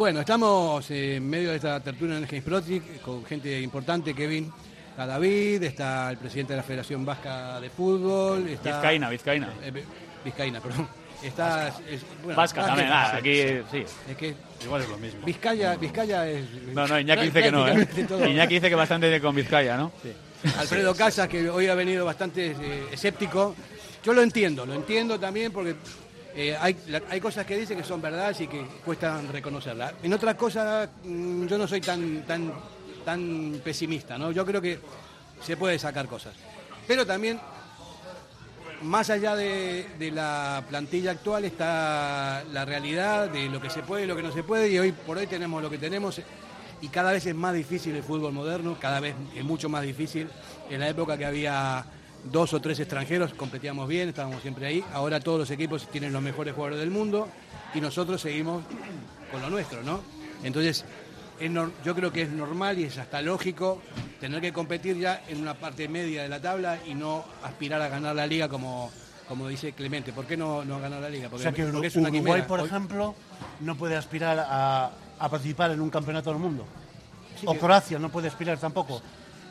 Bueno, estamos en medio de esta tertulia en el Games Project con gente importante, Kevin, está David, está el presidente de la Federación Vasca de Fútbol, está... Vizcaína, Vizcaína. Eh, Vizcaína, perdón. Está... Es, bueno, Vasca también, ah, aquí sí. Es que Igual es lo mismo. Vizcaya, Vizcaya es... No, no, Iñaki dice que no, ¿eh? Iñaki dice que bastante con Vizcaya, ¿no? Sí. Alfredo Casas, que hoy ha venido bastante eh, escéptico. Yo lo entiendo, lo entiendo también porque eh, hay, hay, cosas que dice que son verdades y que cuestan reconocerlas. En otras cosas mm, yo no soy tan, tan, tan pesimista, ¿no? Yo creo que se puede sacar cosas. Pero también, más allá de, de, la plantilla actual, está la realidad de lo que se puede y lo que no se puede, y hoy por hoy tenemos lo que tenemos, y cada vez es más difícil el fútbol moderno, cada vez es mucho más difícil. En la época que había dos o tres extranjeros, competíamos bien, estábamos siempre ahí. Ahora todos los equipos tienen los mejores jugadores del mundo y nosotros seguimos con lo nuestro, ¿no? Entonces, yo creo que es normal y es hasta lógico tener que competir ya en una parte media de la tabla y no aspirar a ganar la liga como, como dice Clemente. ¿Por qué no, no ganar la liga? Porque, o sea que es una Uruguay, por ejemplo, no puede aspirar a, participar en un campeonato del mundo. o Croacia no puede aspirar tampoco.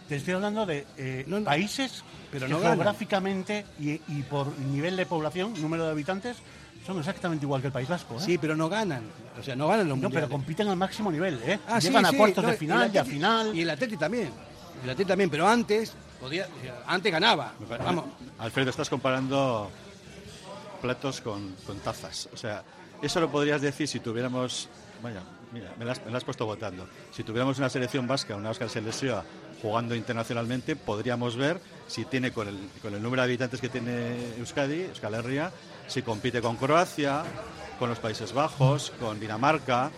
Te estoy hablando de eh, países pero no geográficamente y, por nivel de población, número de habitantes, son exactamente igual que el País Vasco. ¿eh? Sí, pero no ganan. O sea, no ganan los No, pero compiten al máximo nivel, ¿eh? Ah, Llegan a cuartos de final y, a final. Y el Atleti también. El Atleti también, pero antes podía, antes ganaba. Vamos. Alfredo, estás comparando platos con, con, tazas. O sea, eso lo podrías decir si tuviéramos. Vaya, mira, me las, me has puesto votando. Si tuviéramos una selección vasca, una Oscar Selección jugando internacionalmente, podríamos ver si tiene con el, con el número de habitantes que tiene Euskadi, Euskal Herria, si compite con Croacia, con los Países Bajos, con Dinamarca,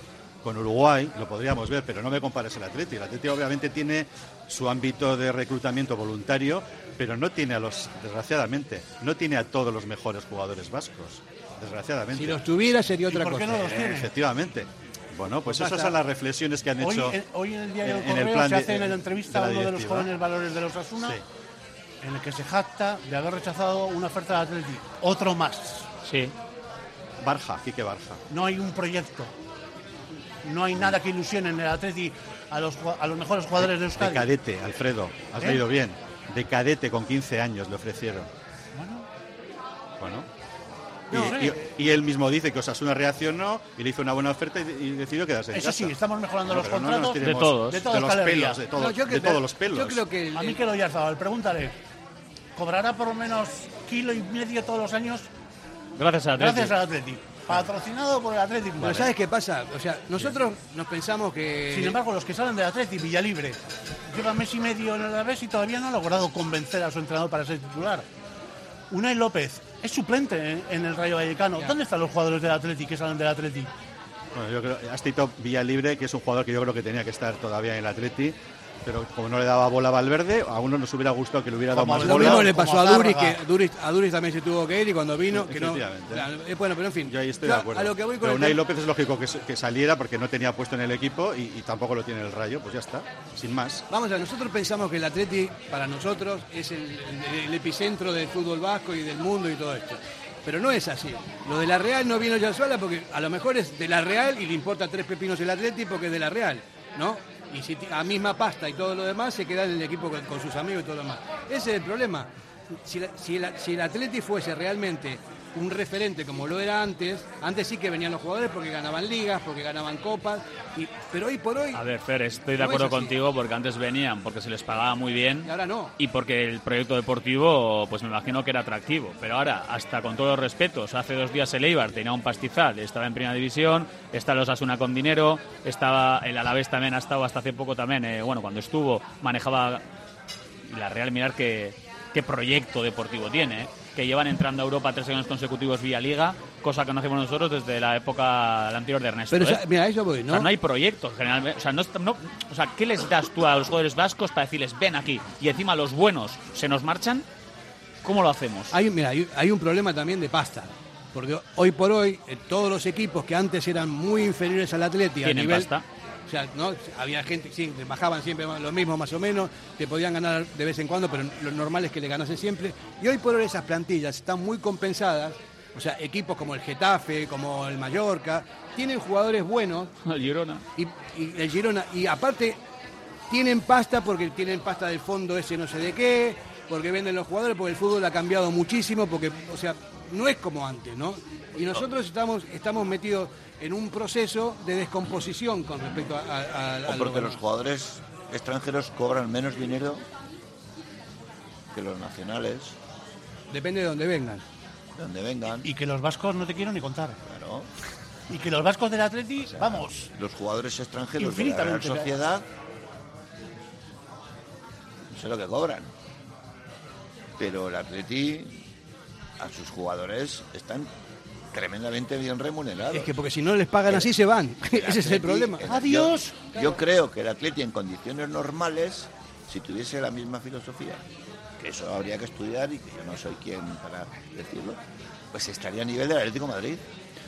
con Uruguay, lo podríamos ver, pero no me compares el Atleti. El Atleti obviamente tiene su ámbito de reclutamiento voluntario, pero no tiene a los, desgraciadamente, no tiene a todos los mejores jugadores vascos, desgraciadamente. Si los tuviera sería otra cosa. No efectivamente. Bueno, pues esas son las reflexiones que han hecho. Hoy en el día del correo se hace en la entrevista a uno de los jóvenes valores de los Asuna, en el que se jacta de haber rechazado una oferta de Atleti. Otro más. Sí. Barja, Quique Barja. No hay un proyecto. No hay nada que ilusione en el Atleti a los, a los mejores jugadores de Euskadi. De cadete, Alfredo. Has ¿Eh? leído bien. De cadete con 15 años le ofrecieron. Bueno. Bueno y, él mismo dice que Osasuna reaccionó y le hizo una buena oferta y, decidió quedarse en Eso sí, estamos mejorando los contratos de todos. De, todos los pelos, de, todos los pelos. Yo creo que... A mí que lo Yarzabal, pregúntale. ¿Cobrará por lo menos kilo y medio todos los años? Gracias al Atleti. Gracias al Atleti. Patrocinado por el Atlético. Pero ¿sabes qué pasa? O sea, nosotros nos pensamos que... Sin embargo, los que salen del Atlético, Villalibre, lleva mes y medio en el Alavés y todavía no ha logrado convencer a su entrenador para ser titular. Unai López es suplente en, el Rayo Vallecano. ¿Dónde están los jugadores del Atleti que salen del Atleti? Bueno, yo creo, has Villa Libre, que es un jugador que yo creo que tenía que estar todavía en el Atleti. Pero como no le daba bola a Valverde, a uno nos hubiera gustado que le hubiera dado más Lo bola. mismo le pasó a Duris, que Duris, a Duris también se tuvo que ir y cuando vino, que no. Eh, bueno, pero en fin. Yo ahí estoy yo de acuerdo. A lo que voy con pero Unai López es lógico que, saliera porque no tenía puesto en el equipo y, y tampoco lo tiene el Rayo, pues ya está, sin más. Vamos a ver, nosotros pensamos que el Atleti, para nosotros, es el, el- el epicentro del fútbol vasco y del mundo y todo esto. Pero no es así. Lo de la Real no vino ya sola porque a lo mejor es de la Real y le importa tres pepinos el Atleti porque es de la Real, ¿no? Y si ti- a misma pasta y todo lo demás se queda en el equipo con, sus amigos y todo lo demás. Ese es el problema. Si, la- si el Atleti fuese realmente un referente como lo era antes, antes sí que venían los jugadores porque ganaban ligas, porque ganaban copas, y, pero hoy por hoy A ver, Fer, estoy de No acuerdo es contigo porque antes venían porque se les pagaba muy bien y ahora no. y porque el proyecto deportivo, pues me imagino que era atractivo. Pero ahora, hasta con todos los respetos, hace dos días el Eibar tenía un pastizal, estaba en primera división, está los Asuna con dinero, estaba el Alavés también ha estado hasta hace poco también, eh, bueno, cuando estuvo manejaba la Real, mirar qué, qué proyecto deportivo tiene, ¿eh? Que llevan entrando a Europa tres años consecutivos vía Liga, cosa que no hacemos nosotros desde la época la anterior de Ernesto. Pero ¿eh? mira, eso voy, O ¿no? sea, no hay proyectos generalmente. O sea, no, no- o sea, ¿qué les das tú a los jugadores vascos para decirles ven aquí y encima los buenos se nos marchan? ¿Cómo lo hacemos? Hay, mira, hay, hay un problema también de pasta. Porque hoy por hoy, eh, todos los equipos que antes eran muy inferiores al Atleti a nivel. pasta. O sea, ¿no? había gente, sí, te bajaban siempre lo mismo más o menos, te podían ganar de vez en cuando, pero lo normal es que le ganasen siempre. Y hoy por hoy esas plantillas están muy compensadas. O sea, equipos como el Getafe, como el Mallorca, tienen jugadores buenos El Girona. y, y el Girona, y aparte tienen pasta porque tienen pasta del fondo ese no sé de qué, porque venden los jugadores, porque el fútbol ha cambiado muchísimo, porque, o sea, no es como antes, ¿no? Y nosotros estamos, estamos metidos en un proceso de descomposición con respecto a, a- a- O porque lo- los jugadores extranjeros cobran menos dinero que los nacionales, Depende de dónde vengan. de donde vengan. Y que los vascos no te quiero ni contar. Claro. Y que los vascos del Atleti, vamos, Los jugadores extranjeros de la Real. Sociedad no sé lo que cobran. Pero el Atleti a sus jugadores están tremendamente bien remunerados. Es que porque si no les pagan así se van. Ese es el problema. el- Adiós. Yo, yo creo que el Atleti en condiciones normales, si tuviese la misma filosofía, que eso habría que estudiar y que yo no soy quien para decirlo, pues estaría a nivel del Atlético de Madrid.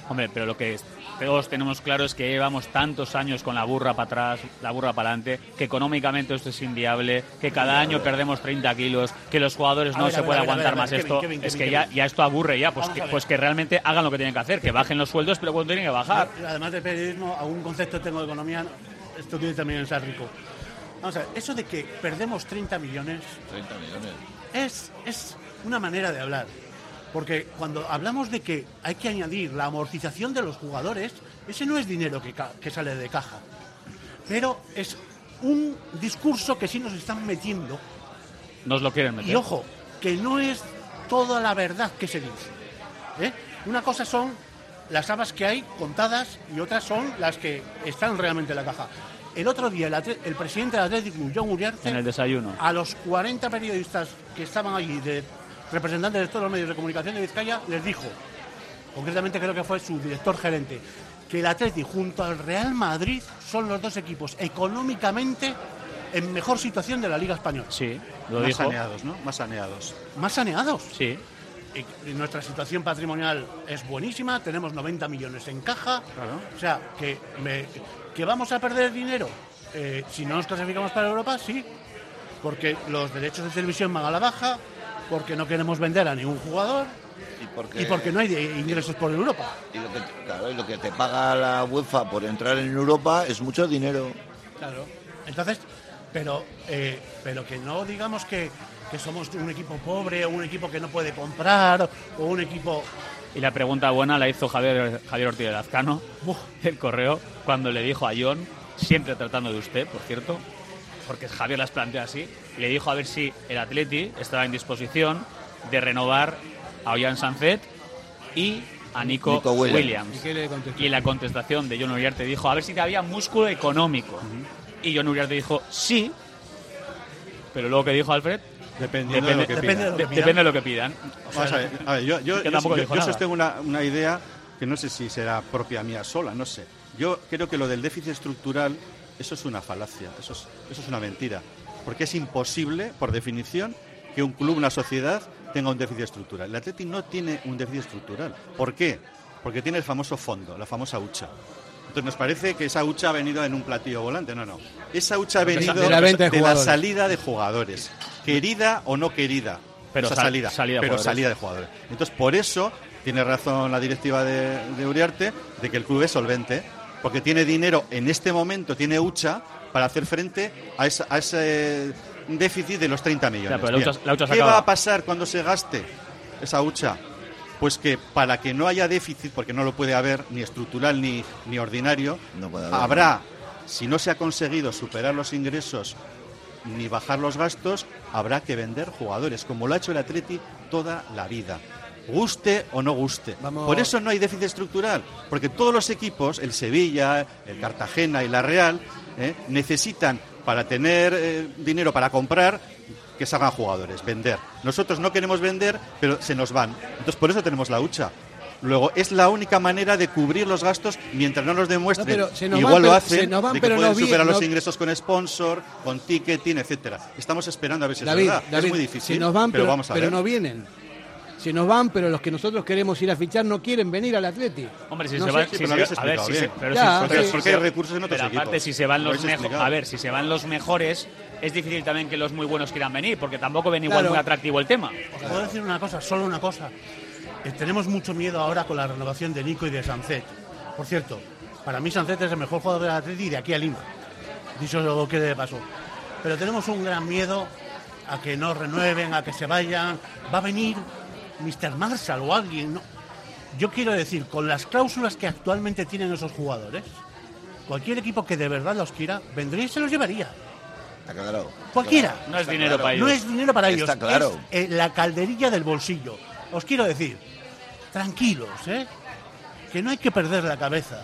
Hombre, pero lo que todos tenemos claro es que llevamos tantos años con la burra para atrás, la burra para adelante, que económicamente esto es inviable, que cada año perdemos 30 kilos, que los jugadores A no ver, se ver, puede ver, aguantar más esto. Kevin, es que ya, Kevin. ya esto aburre ya, pues que, pues que realmente hagan lo que tienen que hacer, que bajen los sueldos, pero cuando tienen que bajar. Además de periodismo, algún concepto tengo de economía, esto tiene también que ser rico. Vamos a ver, eso de que perdemos 30 millones 30 millones. es, es una manera de hablar. Porque cuando hablamos de que hay que añadir la amortización de los jugadores, ese no es dinero que, sale de caja. Pero es un discurso que sí nos están metiendo. Nos lo quieren meter. Y ojo, que no es toda la verdad que se dice. ¿eh? Una cosa son las habas que hay contadas y otras son las que están realmente en la caja. El otro día el, presidente del Athletic Club, John Uriarte, En el desayuno. a los 40 periodistas que estaban allí, de representantes de todos los medios de comunicación de Vizcaya, les dijo, concretamente creo que fue su director gerente, que el Atleti junto al Real Madrid son los dos equipos económicamente en mejor situación de la Liga Española. Sí, lo Más dijo. saneados, ¿no? Más saneados. Más saneados. Sí. Y- nuestra situación patrimonial es buenísima, tenemos 90 millones en caja. O sea, que, me- que vamos a perder dinero eh, si no nos clasificamos para Europa, sí. Porque los derechos de televisión van a la baja, porque no queremos vender a ningún jugador Y porque, y porque no hay de- ingresos por Europa. y lo que, claro, y lo que te paga la UEFA por entrar en Europa es mucho dinero. Claro. Entonces, pero, eh, pero que no digamos que, que somos un equipo pobre o un equipo que no puede comprar o un equipo... Y la pregunta buena la hizo Javier, Javier Ortiz de Lazcano, el correo, cuando le dijo a John, siempre tratando de usted, por cierto, porque Javier las plantea así, le dijo a ver si el Atleti estaba en disposición de renovar a Ollán Sanzet y a Nico, Nico Williams. Williams. ¿Y qué le? Y la contestación de John Uriarte dijo a ver si había músculo económico. Y John Uriarte dijo sí, pero luego que dijo Alfred, Dependiendo de lo que depende de pidan. lo que pidan. depende de lo que pidan. Vamos a ver, a ver, yo, yo, yo- yo- yo sostengo una, una idea que no sé si será propia mía sola, no sé. Yo creo que lo del déficit estructural Eso es una falacia, eso es, eso es una mentira. Porque es imposible, por definición, que un club, una sociedad, tenga un déficit estructural. El Atleti no tiene un déficit estructural. ¿Por qué? Porque tiene el famoso fondo, la famosa hucha. Entonces nos parece que esa hucha ha venido en un platillo volante. No, no. Esa hucha ha venido de la, venta de de la jugadores. salida de jugadores. Querida o no querida. Pero esa sal- salida. salida de pero jugadores. salida de jugadores. Entonces por eso tiene razón la directiva de, de Uriarte de que el club es solvente. Porque tiene dinero en este momento, tiene hucha para hacer frente a, esa- a ese déficit de los 30 millones. Ya, pero la Bien. hucha- la hucha se ¿Qué acaba. va a pasar cuando se gaste esa hucha? Pues que para que no haya déficit, porque no lo puede haber ni estructural ni, ni ordinario, No puede haber. habrá, si no se ha conseguido superar los ingresos ni bajar los gastos, habrá que vender jugadores, como lo ha hecho el Atleti toda la vida. Guste o no guste. Vamos- Por eso no hay déficit estructural, porque todos los equipos, el Sevilla, el Cartagena y la Real, ¿eh? necesitan para tener eh, dinero para comprar que salgan jugadores, vender. Nosotros no queremos vender, pero se nos van. Entonces por eso tenemos la hucha. Luego, es la única manera de cubrir los gastos mientras no nos demuestren. No, pero Igual van, lo pero- hacen, van, de que pero pueden no superar los no- ingresos con sponsor, con ticketing, etcétera. Estamos esperando a ver si David, es verdad. David, es muy difícil, nos van, pero, pero, vamos a pero ver. no vienen. Se nos van, pero los que nosotros queremos ir a fichar no quieren venir al Atleti. Hombre, si No se van, sí, si pero se- lo habéis a ver, si se, pero Ya, si- sí. pero si Porque se- hay recursos en otros pero aparte, equipos. si se van Lo los mejores, a ver, si se van los mejores, es difícil también que los muy buenos quieran venir, porque tampoco ven igual Claro. muy atractivo el tema. Os puedo decir una cosa, solo una cosa. Eh, tenemos mucho miedo ahora con la renovación de Nico y de Sancet. Por cierto, para mí Sancet es el mejor jugador del Atleti de aquí a Lima. Dicho lo que de paso. Pero tenemos un gran miedo a que no renueven, a que se vayan. Va a venir Mr. Marshall o alguien. ¿no? Yo quiero decir, con las cláusulas que actualmente tienen esos jugadores, cualquier equipo que de verdad los quiera, vendría y se los llevaría. Está claro. Cualquiera. No es dinero claro. para ellos. No es dinero para ellos, Está claro. es eh, la calderilla del bolsillo. Os quiero decir, tranquilos, ¿eh? Que no hay que perder la cabeza.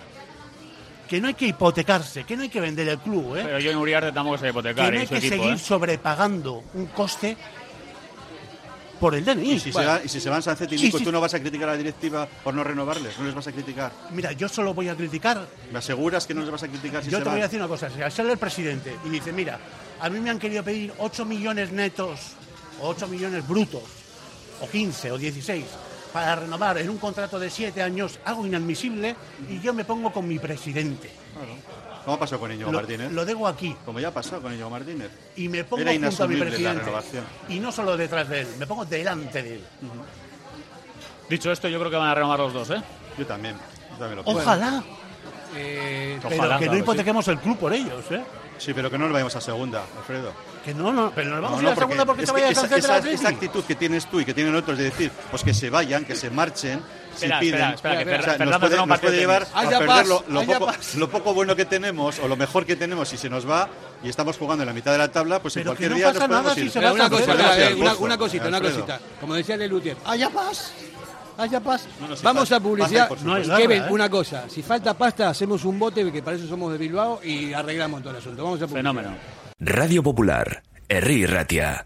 Que no hay que hipotecarse, que no hay que vender el club, ¿eh? Pero yo en Uriarte tampoco se que hipotecar no y hay que equipo. seguir ¿eh? sobrepagando un coste por el DNI. Y si, Bueno, se va- y si se van Sánchez y Nico, sí. ¿tú no vas a criticar a la directiva por no renovarles? ¿No les vas a criticar? Mira, yo solo voy a criticar. ¿Me aseguras que no les vas a criticar si yo se te van? voy a decir una cosa. Si sale el presidente y dice, mira, a mí me han querido pedir 8 millones netos, o 8 millones brutos, o 15 o 16, para renovar en un contrato de 7 años algo inadmisible, y yo me pongo con mi presidente. ¿Cómo pasó con Íñigo Lo, Martínez? lo dejo aquí. Como ya pasado con Íñigo Martínez. Y me pongo Era junto a mi presidente. renovación. Y no solo detrás de él, me pongo delante de él. Dicho esto, yo creo que van a renovar los dos, ¿eh? Yo también. Yo también lo. Ojalá, Eh, pero Ojalá, que no claro, hipotequemos el club por ellos, ¿eh? Sí, pero que no nos vayamos a segunda, Alfredo. Que no, no, pero nos vamos No, a ir no, a segunda porque es se que vaya a esa, esa- esa actitud que tienes tú y que tienen otros de decir, pues que se vayan, que se marchen, si Espera, piden. espera, espera, que O sea, Fer- nos puede, nos llevar tenis. a perder paz, lo, lo haya poco, lo poco bueno que tenemos o lo mejor que tenemos si se nos va y estamos jugando en la mitad de la tabla, pues en Pero cualquier no día nos podemos si ir. una a cosa, Sánchez una, cosita, una cosita. Como decía Lelutier, haya paz. Haya paz. No, no, sí, Vamos paz- a publicidad. No Kevin, ¿eh? una cosa. Si falta pasta, hacemos un bote, que para eso somos de Bilbao, y arreglamos todo el asunto. Vamos a publicidad. Fenómeno. Radio Popular, Herri Ratia.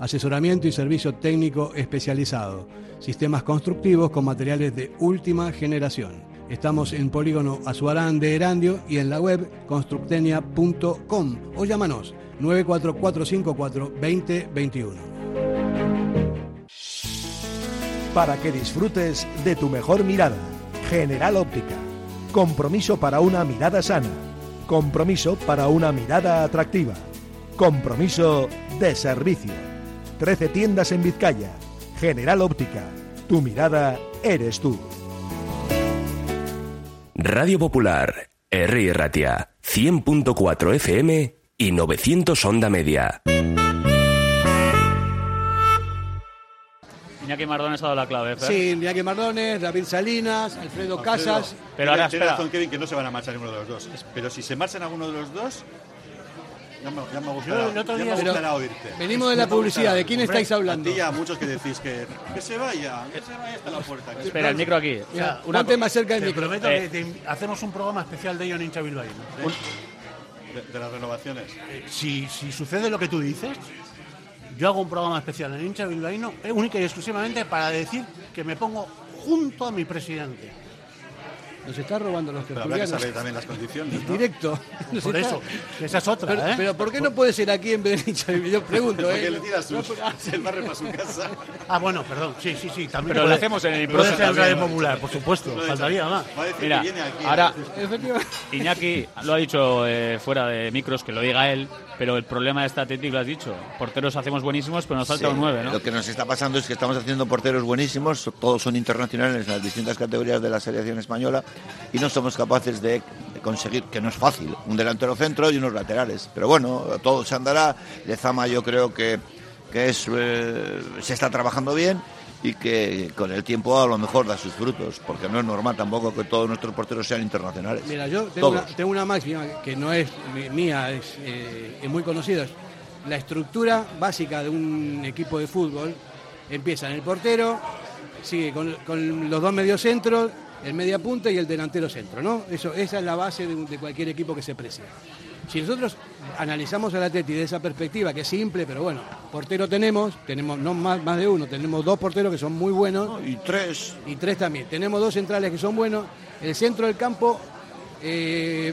asesoramiento y servicio técnico especializado, sistemas constructivos con materiales de última generación. Estamos en Polígono Azuarán de Erandio y en la web constructenia.com o llámanos 94454 2021. Para que disfrutes de tu mejor mirada. General Óptica. Compromiso para una mirada sana. Compromiso para una mirada atractiva. Compromiso de servicio. 13 tiendas en Vizcaya. General Óptica. Tu mirada eres tú. Radio Popular, R. Ratia, 100.4 FM y 900 Onda Media. Iñaki Mardones ha dado la clave. Sí, Iñaki Mardones, David Salinas, Alfredo Casas. Pero ahora, Tiene espera. razón, Kevin, que no se van a marchar ninguno de los dos. Pero si se marchan alguno de los dos, ya me, ya me gustará, el otro ya día- me Pero gustará oírte. venimos de la Ya me publicidad, gustará. ¿de quién estáis hablando? a ti y a muchos que decís que, que se vaya, que se vaya hasta la puerta. que se Espera, el micro aquí. Mira, Una ponte co- más cerca del Te micro. prometo Eh. que te- hacemos un programa especial de ello en hincha bilbaíno. De, de las renovaciones. Eh, si, si sucede lo que tú dices, yo hago un programa especial en hincha bilbaíno, eh, única y exclusivamente para decir que me pongo junto a mi presidente. Nos está robando los Pero habrá que tertulianos. saber también las condiciones. ¿no? Directo. Nos Por está- eso, esa es otra, Pero, ¿eh? pero ¿por qué no puede ser aquí en vez de? Yo pregunto, Porque ¿eh? le tira sus, el barrio para su casa. Ah, bueno, perdón, sí, sí, sí, también. Pero lo puede- hacemos en el Puede ser en Radio. Popular, por supuesto, faltaría más. Va a decir Mira, que viene aquí. ahora. Iñaki lo ha dicho eh, fuera de micros, que lo diga él, pero el problema de este Athletic lo has dicho. Porteros hacemos buenísimos, pero nos falta Sí, un 9, ¿no? Lo que nos está pasando es que estamos haciendo porteros buenísimos, todos son internacionales en las distintas categorías de la selección española y no somos capaces de, de conseguir, que no es fácil, un delantero centro y unos laterales. Pero bueno, todo se andará. Lezama yo creo que, que es, eh, se está trabajando bien y que con el tiempo a lo mejor da sus frutos, porque no es normal tampoco que todos nuestros porteros sean internacionales. Mira, yo tengo una, Todos. tengo una máxima que no es mía, es, eh, es muy conocida. La estructura básica de un equipo de fútbol empieza en el portero, sigue con, con los dos mediocentros, el media punta y el delantero centro, ¿no? Eso, esa es la base de, de cualquier equipo que se precie. Si nosotros analizamos al Atleti de esa perspectiva, que es simple, pero bueno, portero tenemos, tenemos no más, más de uno, tenemos dos porteros que son muy buenos. Y tres. Y tres también. Tenemos dos centrales que son buenos. El centro del campo, eh,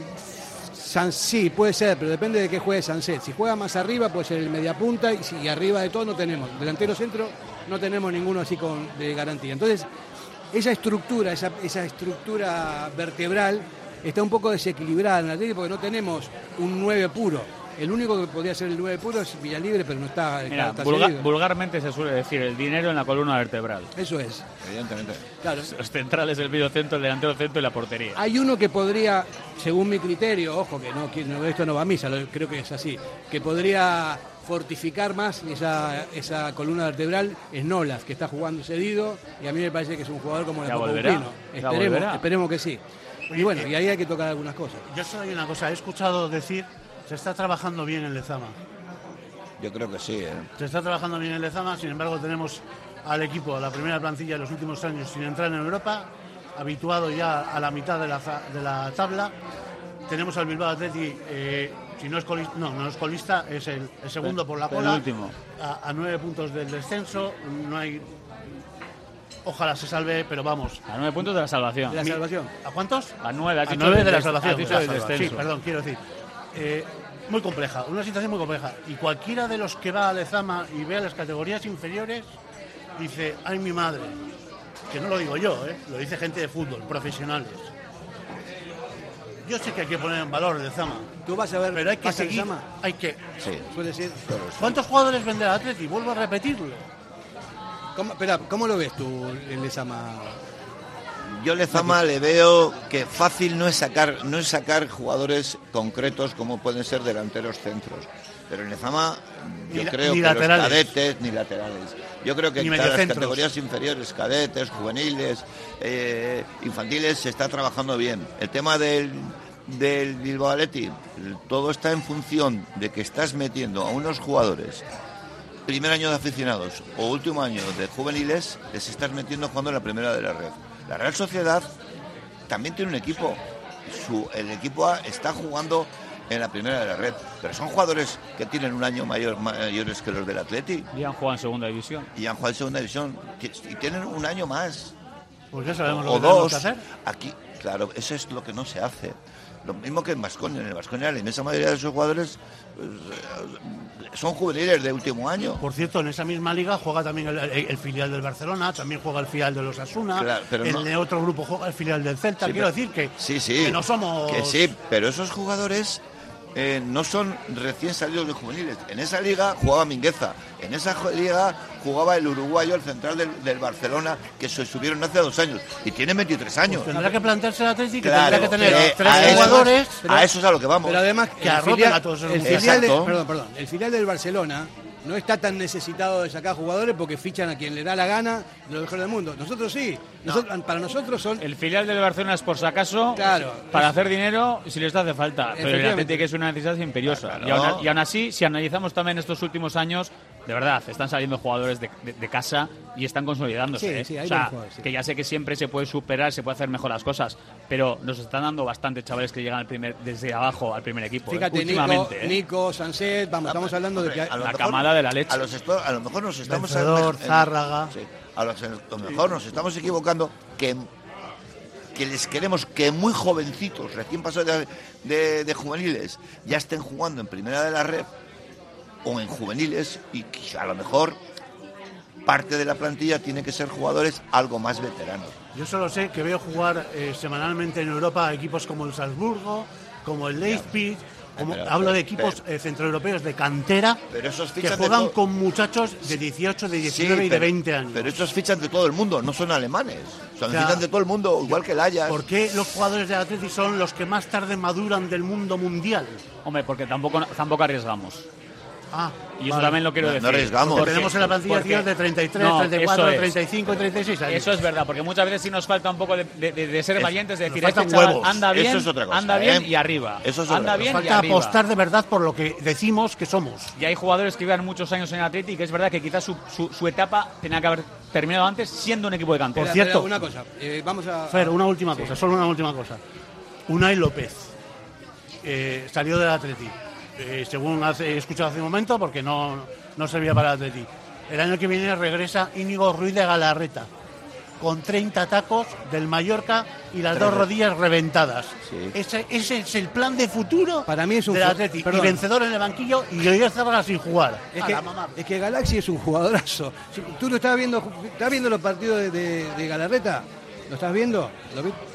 San, sí, puede ser, pero depende de qué juegue Sanset. Si juega más arriba, puede ser el mediapunta, y si arriba de todo no tenemos. Delantero centro, no tenemos ninguno así con, de garantía. Entonces, esa estructura, esa, esa estructura vertebral está un poco desequilibrada en el Atlético porque no tenemos un 9 puro. El único que podría ser el 9 puro es Villalibre, pero no está, Mira, está vulga- vulgarmente se suele decir el dinero en la columna vertebral. Eso es. Evidentemente. Claro. Los centrales, el medio centro, el delantero centro y la portería. Hay uno que podría, según mi criterio, ojo que no, que no- esto no va a misa, creo que es así, que podría fortificar más esa, esa columna vertebral es Nolas, que está jugando cedido y a mí me parece que es un jugador como la Copa Esperemos, volverá. esperemos que sí. Y bueno, y ahí hay que tocar algunas cosas. Yo solo hay una cosa, he escuchado decir, se está trabajando bien en Lezama. Yo creo que sí. ¿eh? Se está trabajando bien en Lezama, sin embargo tenemos al equipo, a la primera plantilla de los últimos años sin entrar en Europa, habituado ya a la mitad de la, de la tabla. Tenemos al Bilbao Atleti, eh, si no es colista, no, no es colista, es el, el segundo por la cola, Penúltimo. a, a nueve puntos del descenso, no hay... Ojalá se salve, pero vamos. A nueve puntos de la salvación. De la salvación. ¿A cuántos? A nueve, A nueve de la salvación. La. Sí, perdón, quiero decir. Eh, muy compleja, una situación muy compleja. Y cualquiera de los que va a Lezama y ve a las categorías inferiores dice, ay mi madre, que no lo digo yo, ¿eh? lo dice gente de fútbol, profesionales. Yo sé que hay que poner en valor Lezama, Tú vas a ver, pero hay que ¿vas a seguir, hay que... Sí. Suele ser. ¿Cuántos jugadores vende el Atleti? Vuelvo a repetirlo. ¿Cómo, espera, ¿cómo lo ves tú, Lezama? Yo Lezama le veo que fácil no es sacar no es sacar jugadores concretos como pueden ser delanteros centros. Pero en Lezama yo Ni creo ni que los laterales. cadetes ni laterales. Yo creo que Ni en todas las categorías inferiores, cadetes, juveniles, eh, infantiles, se está trabajando bien. El tema del, del Bilbao Athletic, todo está en función de que estás metiendo a unos jugadores primer año de aficionados o último año de juveniles, les estás metiendo jugando en la primera de la red. La Real Sociedad también tiene un equipo. Su, el equipo A está jugando en la primera de la red, pero son jugadores que tienen un año mayor, mayores que los del Atleti Y han jugado en segunda división. y han jugado en segunda división que- y tienen un año más Pues ya sabemos lo o que tenemos dos. que hacer. Aquí, claro, eso es lo que no se hace. Lo mismo que en Vasconia. En el Vasconia la inmensa mayoría de sus jugadores eh, son juveniles de último año. Por cierto, en esa misma liga juega también el, el- el filial del Barcelona, también juega el filial de los Asuna, Claro, no- el otro grupo juega el filial del Celta. Sí, Quiero pero- decir que, Sí, sí. que no somos... Que sí, pero esos jugadores eh, no son recién salidos de juveniles. En esa liga jugaba Mingueza, en esa liga jugaba el uruguayo, el central del, Barcelona, que se subieron hace dos años, y tiene 23 años. Pues tendrá que plantearse la Atlético que tendrá que tener tres jugadores. a eso es a lo que vamos. Pero además, que filial, a todos el filial perdón, perdón, el filial del Barcelona no está tan necesitado de sacar jugadores porque fichan a quien le da la gana lo mejor del mundo. Nosotros sí. Para nosotros son. El filial del Barcelona es por si acaso claro, para hacer dinero si les hace falta. Pero el Atlético es una necesidad imperiosa. Y, aún, así, si analizamos también estos últimos años, de verdad, están saliendo jugadores de, casa y están consolidándose. ¿eh? o sea, que ya sé que siempre se puede superar, se puede hacer mejor las cosas, pero nos están dando bastantes chavales que llegan al primer, desde abajo al primer equipo. ¿eh? Fíjate, últimamente, Nico, ¿eh? Sanset, vamos, estamos hablando de que la camada de la leche. A, lo mejor nos estamos Zárraga. a lo mejor nos estamos equivocando que que les queremos que muy jovencitos, recién pasados de, de, de, juveniles, ya estén jugando en primera de la red o en juveniles y a lo mejor parte de la plantilla tiene que ser jugadores algo más veteranos. Yo solo sé que veo jugar eh, semanalmente en Europa equipos como el Salzburgo, como el Leipzig, como, hablo de equipos eh, centroeuropeos de cantera que juegan con muchachos de 18, de 19 y de 20 años. Pero estos fichan de todo el mundo, no son alemanes. Son fichan de todo el mundo, igual que el Ajax. ¿Por qué los jugadores de Atleti son los que más tarde maduran del mundo mundial? Hombre, porque tampoco, tampoco arriesgamos. Ah, y eso también lo quiero decir. No arriesgamos. tenemos en la plantilla tíos de 33, 34, 35 y 36 años. Eso es verdad, porque muchas veces sí nos falta un poco de, de, ser valientes, de decir, este chaval anda bien, eso es otra cosa, anda bien ¿eh? y arriba. Eso es anda bien falta apostar de verdad por lo que decimos que somos. Y hay jugadores que llevan muchos años en Atleti y que es verdad que quizás su, su, etapa tenía que haber terminado antes siendo un equipo de cantera. Por cierto, una cosa, eh, vamos a... Fer, una última cosa, solo una última cosa. Unai López eh, salió del Atleti eh, según he escuchado hace un momento, porque no, no servía para el Atleti. El año que viene regresa Íñigo Ruiz de Galarreta, con 30 tacos del Mallorca y las dos rodillas reventadas. Ese, es el plan de futuro para mí es un del Atleti. Y vencedor en el banquillo y hoy Zárraga sin jugar. Es que, es que, Galaxy es un jugadorazo. ¿Tú lo estás viendo, estás viendo los partidos de, Galarreta? ¿Lo estás viendo?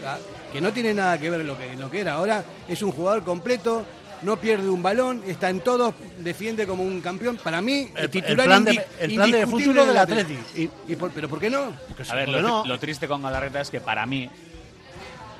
Ah, que no tiene nada que ver lo que, lo que era. Ahora es un jugador completo, no pierde un balón, está en todo, defiende como un campeón. Para mí, el, titular plan de, el plan de futuro del Atleti. Y, ¿Pero por qué no? a ver, lo, triste con Galarreta es que para mí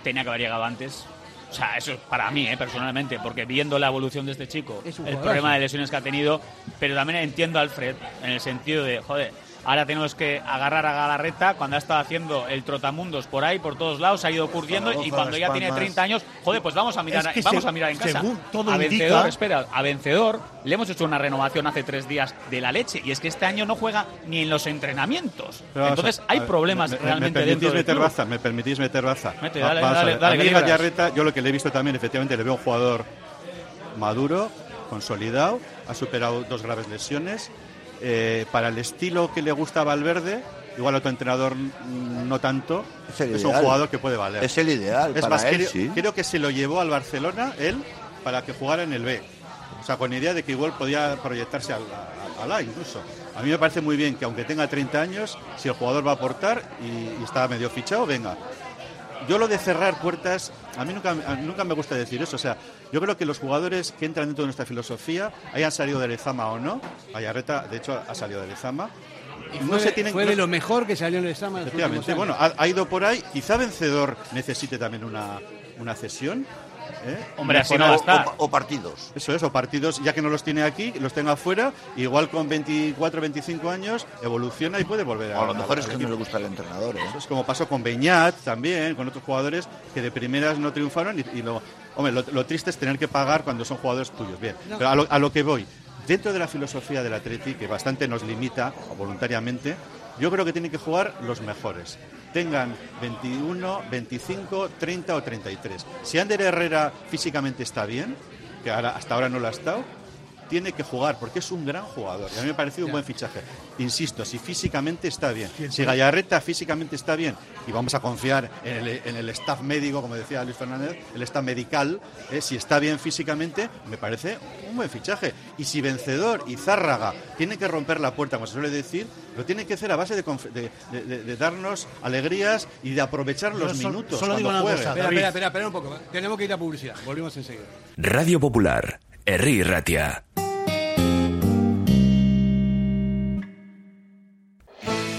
tenía que haber llegado antes. O sea, eso es para mí, eh, personalmente, porque viendo la evolución de este chico, el problema de lesiones que ha tenido, pero también entiendo a Alfred en el sentido de, joder, Ahora tenemos que agarrar a Galarreta cuando ha estado haciendo el trotamundos por ahí, por todos lados, ha ido curtiendo y cuando ya tiene 30 años, joder, pues vamos a mirar, vamos a mirar en casa. a vencedor, espera, a vencedor le hemos hecho una renovación hace tres días de la leche y es que este año no juega ni en los entrenamientos. Entonces hay problemas realmente me dentro meter baza, me permitís meter dale, dale, dale, yo lo que le he visto también, efectivamente, le veo un jugador maduro, consolidado, ha superado dos graves lesiones eh, para el estilo que le gusta a Valverde, igual otro entrenador no tanto, es, un jugador que puede valer. Es el ideal. para él, creo, creo, que se lo llevó al Barcelona él para que jugara en el B. O sea, con idea de que igual podía proyectarse al, A incluso. A mí me parece muy bien que aunque tenga 30 años, si el jugador va a aportar y, y está medio fichado, venga yo lo de cerrar puertas, a mí nunca, nunca me gusta decir eso. O sea, yo creo que los jugadores que entran dentro de nuestra filosofía, hayan salido de Lezama o no, Ayarreta, de hecho, ha salido de Lezama. Y no se tienen, fue de lo mejor que salió en Lezama. Efectivamente, bueno, ha, ido por ahí. Quizá vencedor necesite también una, una cesión. ¿Eh? Hombre, así no O, partidos. Eso es, o partidos, ya que no los tiene aquí, los tenga afuera, igual con 24, 25 años, evoluciona y puede volver a. a lo mejor es que no le gusta el entrenador. ¿eh? es como pasó con Beñat también, con otros jugadores que de primeras no triunfaron y, lo. Hombre, lo, triste es tener que pagar cuando son jugadores tuyos. Bien, pero a lo, a lo que voy. Dentro de la filosofía del Atleti, que bastante nos limita voluntariamente, yo creo que tienen que jugar los mejores tengan 21, 25, 30 o 33. Si Ander Herrera físicamente está bien, que hasta ahora no lo ha estado, tiene que jugar porque es un gran jugador y a mí me ha parecido un buen fichaje. Insisto, si físicamente está bien, si Gallarreta físicamente está bien y vamos a confiar en el, staff médico, como decía Luis Fernández, el staff medical, eh, si está bien físicamente, me parece un buen fichaje. Y si Vencedor y Zárraga tienen que romper la puerta, como se suele decir, lo tienen que hacer a base de, darnos alegrías y de aprovechar los minutos. Solo digo una cosa. Espera, espera, espera, un poco. Tenemos que ir a publicidad. Volvemos enseguida. Radio Popular Herri Ratia.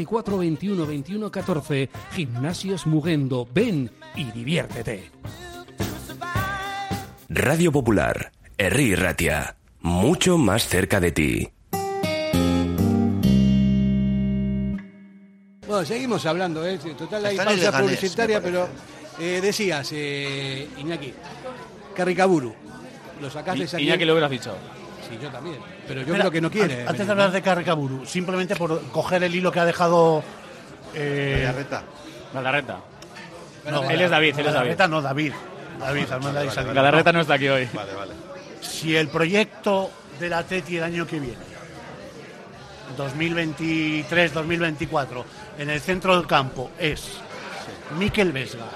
24 21 21 14. Gimnasios Mugendo. Ven y diviértete. Radio Popular. Herri Ratia. Mucho más cerca de ti. Bueno, seguimos hablando, ¿eh? Total, hay pausa publicitaria, pero eh, decías, eh, Iñaki, Carricaburu, lo sacaste de Iñaki lo hubieras dicho. Sí, yo también. Pero yo creo que no quiere. Antes de hablar de Carricaburu, simplemente por coger el hilo que ha dejado. Eh, Galarreta. Galarreta. No, él es David, él es David. no, David. David, vale, Galarreta no está aquí hoy. Vale, vale. Si el proyecto de la TETI el año que viene, 2023-2024, en el centro del campo es Miquel Vesga,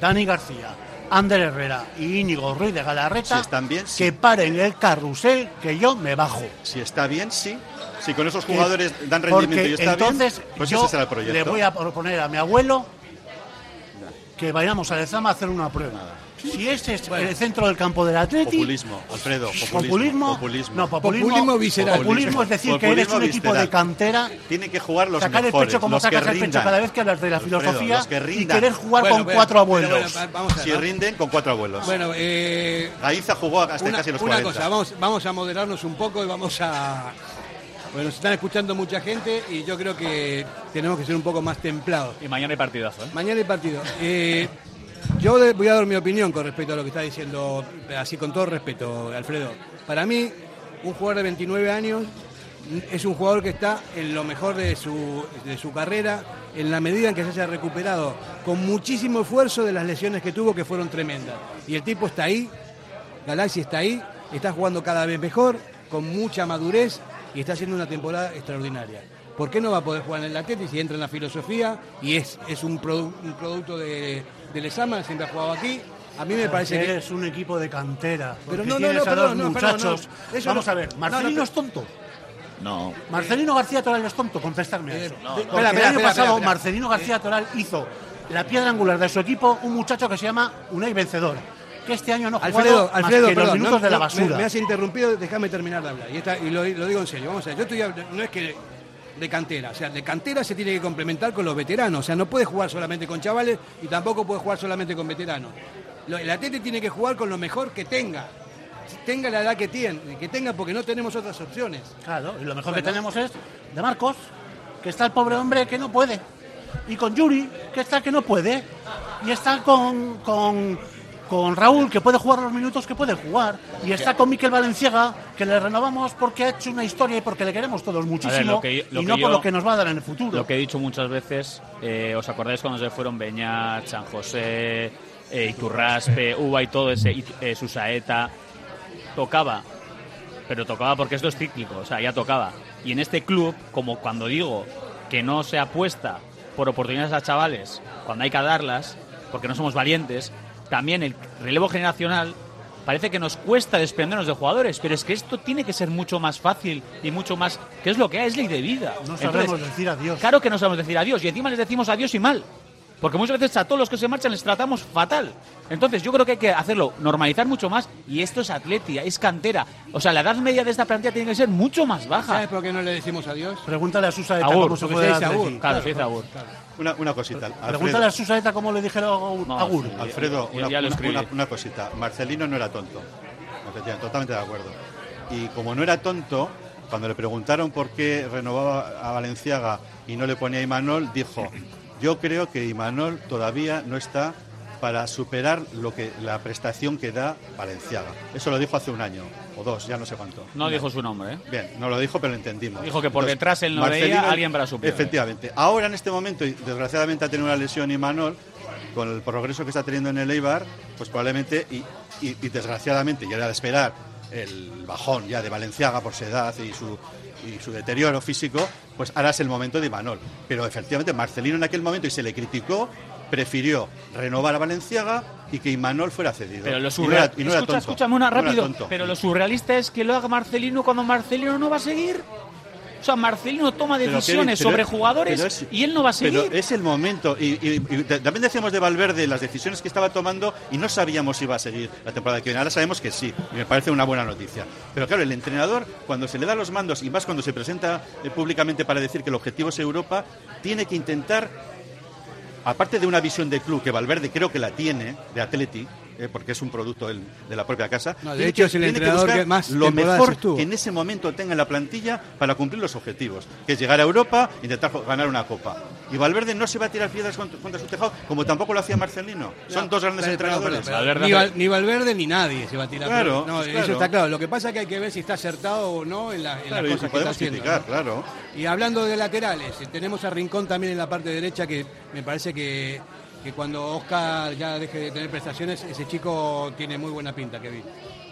Dani García, Ander Herrera y Íñigo Ruiz de Galarreta están bien, que paren el carrusel que yo me bajo. Si está bien, sí. Si con esos jugadores dan rendimiento y está entonces bien, pues yo ese será el proyecto. le voy a proponer a mi abuelo que vayamos a Lezama a hacer una prueba. Si ese es el centro del campo del Atleti... Populismo, Alfredo, populismo. Populismo, no, populismo, visceral. Populismo es decir que eres un equipo de cantera... Tiene que jugar los sacar mejores, el pecho como sacas el pecho cada vez que hablas de la Alfredo, filosofía que y querer jugar con cuatro abuelos. vamos a si rinden, con cuatro abuelos. Bueno, eh, Gaiza jugó hasta una, casi los una 40. cosa, vamos, vamos a moderarnos un poco y vamos a... Bueno, nos están escuchando mucha gente y yo creo que tenemos que ser un poco más templados. Y mañana hay partidazo, ¿eh? Mañana hay partido. Eh, yo voy a dar mi opinión con respecto a lo que está diciendo, así con todo respeto, Alfredo. Para mí, un jugador de 29 años es un jugador que está en lo mejor de su, de su carrera, en la medida en que se haya recuperado con muchísimo esfuerzo de las lesiones que tuvo, que fueron tremendas. Y el tipo está ahí, Galaxy está ahí, está jugando cada vez mejor, con mucha madurez y está haciendo una temporada extraordinaria. ¿Por qué no va a poder jugar en el Atleti si entra en la filosofía y es, es un, produ- un producto de, de Lezama, siempre ha jugado aquí? A mí me parece que... es un equipo de cantera. Pero no, no, no, a perdón, no, perdón, no. Eso Vamos no- a ver, no, no, Marcelino pero- es tonto. No. Marcelino García Toral es tonto, contestarme a Eh, eso. no, Porque espera, el año espera, pasado espera. Marcelino García Toral hizo la piedra angular de su equipo un muchacho que se llama Unai Vencedor, que este año no ha jugado Alfredo, más Alfredo, que los perdón, minutos no, de la no, basura. Me, me has interrumpido, déjame terminar de hablar. Y, esta- y lo, lo digo en serio, vamos a ver, yo estoy, no es que de cantera, o sea, de cantera se tiene que complementar con los veteranos, o sea, no puede jugar solamente con chavales y tampoco puede jugar solamente con veteranos. El Atleti tiene que jugar con lo mejor que tenga, tenga la edad que tiene, que tenga porque no tenemos otras opciones. Claro, y lo mejor Bueno. que tenemos es de Marcos, que está el pobre hombre que no puede. Y con Yuri, que está que no puede. Y está con, con con Raúl, que puede jugar los minutos que puede jugar, y está con Miquel Valenciaga, que le renovamos porque ha hecho una historia y porque le queremos todos muchísimo, y no por lo que nos va a dar en el futuro. Lo que he dicho muchas veces, eh, ¿os acordáis cuando se fueron Beñat, San José, eh, Iturraspe, Uva y todo ese, eh, Susaeta? Tocaba, pero tocaba porque esto es cíclico, o sea, ya tocaba. Y en este club, como cuando digo que no se apuesta por oportunidades a chavales cuando hay que darlas, porque no somos valientes, también el relevo generacional parece que nos cuesta desprendernos de jugadores, pero es que esto tiene que ser mucho más fácil y mucho más, que es lo que es ley de vida. No sabemos decir adiós. Claro que no sabemos decir adiós y encima les decimos adiós y mal. Porque muchas veces a todos los que se marchan les tratamos fatal. Entonces yo creo que hay que hacerlo, normalizar mucho más. Y esto es atletia, es cantera. O sea, la edad media de esta plantilla tiene que ser mucho más baja. ¿Sabes por qué no le decimos adiós? Pregúntale a Susa de cómo se puede Agur. Claro, se dice Agur. Una, una cosita. Pregúntale a Susaeta cómo le dijeron a Agur. Alfredo, una, una, cosita. Marcelino no era tonto. Totalmente de acuerdo. Y como no era tonto, cuando le preguntaron por qué renovaba a Valenciaga y no le ponía a Imanol, dijo, yo creo que Imanol todavía no está para superar lo que la prestación que da Valenciaga. Eso lo dijo hace un año o dos, ya no sé cuánto. No dijo su nombre, ¿eh? Bien, no lo dijo, pero lo entendimos. Dijo que por detrás él no veía alguien para suplir. Efectivamente. Ahora en este momento, y desgraciadamente ha tenido una lesión Imanol, con el progreso que está teniendo en el Eibar, pues probablemente, y, y, y desgraciadamente, ya era de esperar el bajón ya de Valenciaga por su edad y su y su deterioro físico, pues ahora es el momento de Imanol. Pero efectivamente Marcelino en aquel momento, y se le criticó, prefirió renovar a Valenciaga y que Imanol fuera cedido. Pero lo surrealista... escúchame una rápido. pero lo surrealista es que lo haga Marcelino cuando Marcelino no va a seguir. O sea, Marcelino toma decisiones sobre jugadores y él no va a seguir. Pero es el momento. Y, también decíamos de Valverde las decisiones que estaba tomando y no sabíamos si iba a seguir la temporada que viene. Ahora sabemos que sí, y me parece una buena noticia. Pero claro, el entrenador, cuando se le da los mandos y más cuando se presenta eh, públicamente para decir que el objetivo es Europa, tiene que intentar aparte de una visión de club que Valverde creo que la tiene, de Atleti, eh, porque es un producto de la propia casa. de hecho, es el entrenador que, más lo mejor que en ese momento tenga en la plantilla para cumplir los objetivos, que es llegar a Europa e intentar ganar una copa. Y Valverde no se va a tirar piedras contra, su tejado, como tampoco lo hacía Marcelino. Son dos grandes entrenadores. ni, Valverde ni nadie se va a tirar claro, no, pues Eso está claro. Lo que pasa es que hay que ver si está acertado o no en, la, en las cosas que está haciendo. claro. Y hablando de laterales, tenemos a Rincón también en la parte derecha que me parece que que cuando Oscar ya deje de tener prestaciones, ese chico tiene muy buena pinta, Kevin.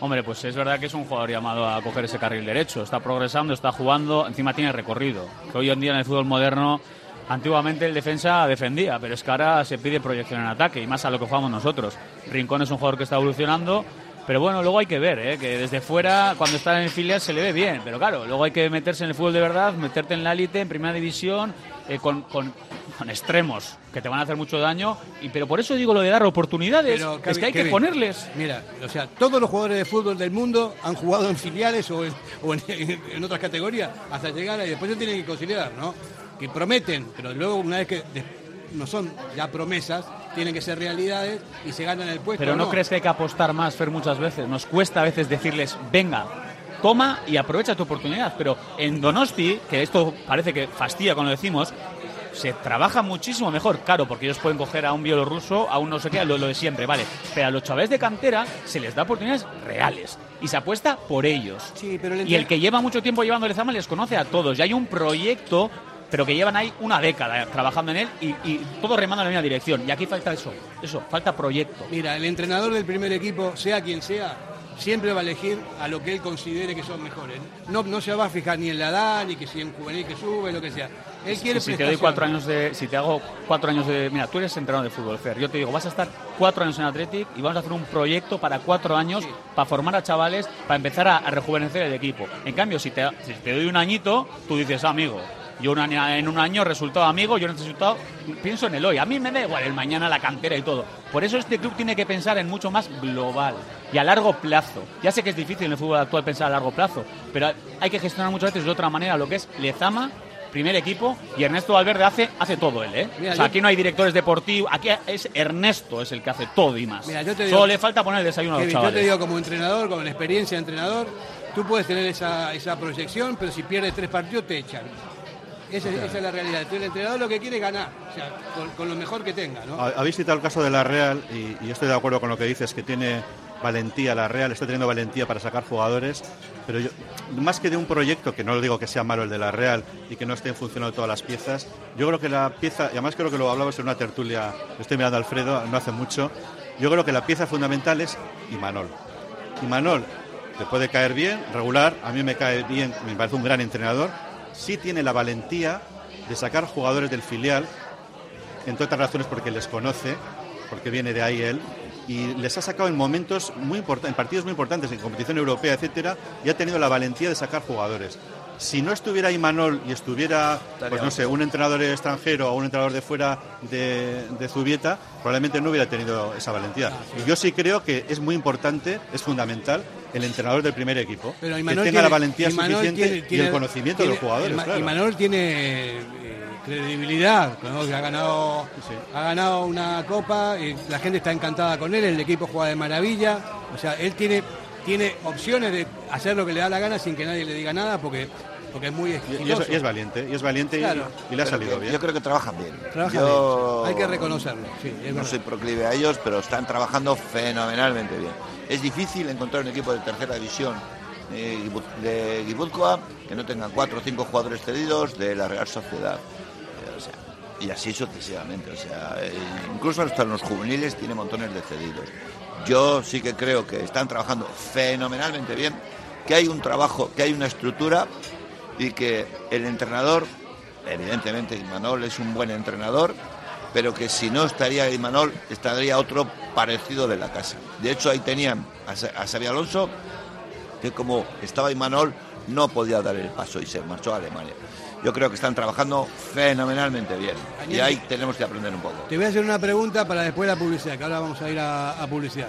Hombre, pues es verdad que es un jugador llamado a coger ese carril derecho. Está progresando, está jugando, encima tiene recorrido. Que hoy en día en el fútbol moderno, antiguamente el defensa defendía, pero es que ahora se pide proyección en ataque y más a lo que jugamos nosotros. Rincón es un jugador que está evolucionando. Pero bueno, luego hay que ver, ¿eh? que desde fuera, cuando está en el filial, se le ve bien. Pero claro, luego hay que meterse en el fútbol de verdad, meterte en la élite, en primera división, eh, con, con, con extremos que te van a hacer mucho daño. Y, pero por eso digo lo de dar oportunidades. es que hay que ponerles. Mira, o sea, todos los jugadores de fútbol del mundo han jugado en filiales o en, en, otras categorías hasta llegar y después se tienen que considerar, ¿no? Que prometen, pero luego una vez que no son ya promesas, tienen que ser realidades y se ganan el puesto. Pero no, crees que hay que apostar más, Fer, muchas veces. Nos cuesta a veces decirles, venga, toma y aprovecha tu oportunidad. Pero en Donosti, que esto parece que fastidia cuando lo decimos, se trabaja muchísimo mejor, claro, porque ellos pueden coger a un bielorruso, a un no sé qué, lo, de siempre, vale. Pero a los chavales de cantera se les da oportunidades reales y se apuesta por ellos. Sí, pero y el que lleva mucho tiempo llevándole Zama les conoce a todos. Y hay un proyecto, pero que llevan ahí una década trabajando en él y, y todos remando en la misma dirección. Y aquí falta eso, eso, falta proyecto. Mira, el entrenador del primer equipo, sea quien sea, siempre va a elegir a lo que él considere que son mejores. No, no se va a fijar ni en la edad, ni que si en juvenil que sube, lo que sea. Él quiere si te doy cuatro años de, si te hago cuatro años de, mira, tú eres entrenador de fútbol, Fer. Yo te digo, vas a estar cuatro años en Athletic y vamos a hacer un proyecto para cuatro años para formar a chavales, para empezar a, rejuvenecer el equipo. En cambio, si te, si te doy un añito, tú dices, ah, amigo, yo en un año resultado amigo, yo necesito, pienso en el hoy. A mí me da igual el mañana, la cantera y todo. Por eso este club tiene que pensar en mucho más global y a largo plazo. Ya sé que es difícil en el fútbol actual pensar a largo plazo, pero hay que gestionar muchas veces de otra manera lo que es Lezama primer equipo y Ernesto Valverde hace, hace todo él, ¿eh? o sea, aquí no hay directores deportivos, aquí es Ernesto es el que hace todo y más. Solo le falta poner el desayuno a los chavales. Yo te digo como entrenador, con la experiencia de entrenador, tú puedes tener esa, esa proyección, pero si pierdes tres partidos te echan. Esa, es la realidad. el entrenador lo que quiere es ganar, o sea, con, lo mejor que tenga. ¿no? Habéis citado el caso de la Real y, y estoy de acuerdo con lo que dices, que tiene valentía la Real, está teniendo valentía para sacar jugadores, pero yo, más que de un proyecto, que no lo digo que sea malo el de la Real y que no estén funcionando todas las piezas, yo creo que la pieza, y además creo que lo hablamos en una tertulia, estoy mirando a Alfredo, no hace mucho, yo creo que la pieza fundamental es Imanol. Imanol te puede caer bien, regular, a mí me cae bien, me parece un gran entrenador, sí tiene la valentía de sacar jugadores del filial, entre otras razones porque les conoce, porque viene de ahí él, y les ha sacado en momentos muy importantes, en partidos muy importantes, en competición europea, etcétera, y ha tenido la valentía de sacar jugadores. Si no estuviera Imanol y estuviera, pues no sé, un entrenador extranjero o un entrenador de fuera de, de Zubieta, probablemente no hubiera tenido esa valentía. Y yo sí creo que es muy importante, es fundamental, el entrenador del primer equipo, que tenga la valentía suficiente y el conocimiento de los jugadores. Imanol tiene credibilidad, que ha ganado, ha ganado una copa y la gente está encantada con él, el equipo juega de maravilla, o sea, él tiene, tiene opciones de hacer lo que le da la gana sin que nadie le diga nada porque porque es muy exitoso. Y, es, valiente, y es valiente y, le ha salido bien. Yo creo que trabajan bien. Hay que reconocerlo. no soy proclive a ellos, pero están trabajando fenomenalmente bien. Es difícil encontrar un equipo de tercera división eh, de Guipúzcoa que no tenga cuatro o cinco jugadores cedidos de la Real Sociedad y así sucesivamente. O sea, eh, incluso hasta los juveniles tiene montones de cedidos. Yo sí que creo que están trabajando fenomenalmente bien, que hay un trabajo, que hay una estructura y que el entrenador, evidentemente Imanol es un buen entrenador, pero que si no estaría Imanol, estaría otro parecido de la casa. De hecho, ahí tenían a Xavi Alonso, que como estaba Imanol, no podía dar el paso y se marchó a Alemania yo creo que están trabajando fenomenalmente bien. Y ahí tenemos que aprender un poco. Te voy a hacer una pregunta para después la publicidad, que ahora vamos a ir a, a publicidad.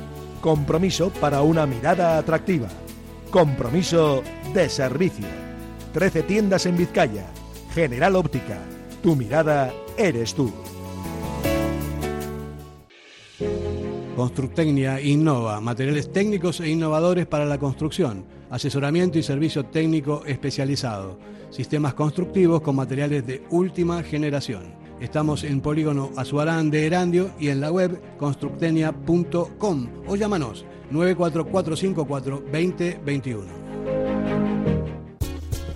Compromiso para una mirada atractiva. Compromiso de servicio. 13 tiendas en Vizcaya. General Óptica. Tu mirada eres tú. Constructecnia innova, materiales técnicos e innovadores para la construcción, asesoramiento y servicio técnico especializado, sistemas constructivos con materiales de última generación. Estamos en Polígono Azuarán de Erandio y en la web constructenia.com o llámanos 94454 2021.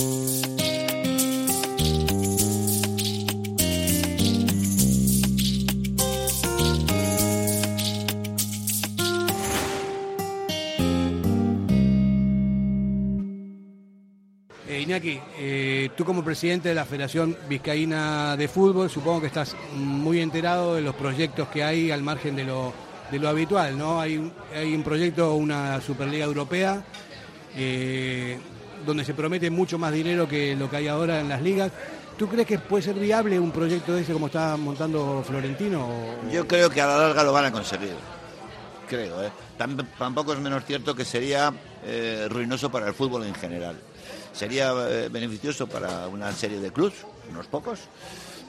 Eh, Iñaki, eh, tú como presidente de la Federación Vizcaína de Fútbol, supongo que estás muy enterado de los proyectos que hay al margen de lo, habitual, ¿no? Hay, un proyecto, una Superliga Europea, eh, donde se promete mucho más dinero que lo que hay ahora en las ligas. ¿Tú crees que puede ser viable un proyecto de ese como está montando Florentino? Yo creo que a la larga lo van a conseguir. Creo, ¿eh? Tampoco es menos cierto que sería eh, ruinoso para el fútbol en general. Sería eh, beneficioso para una serie de clubes, unos pocos,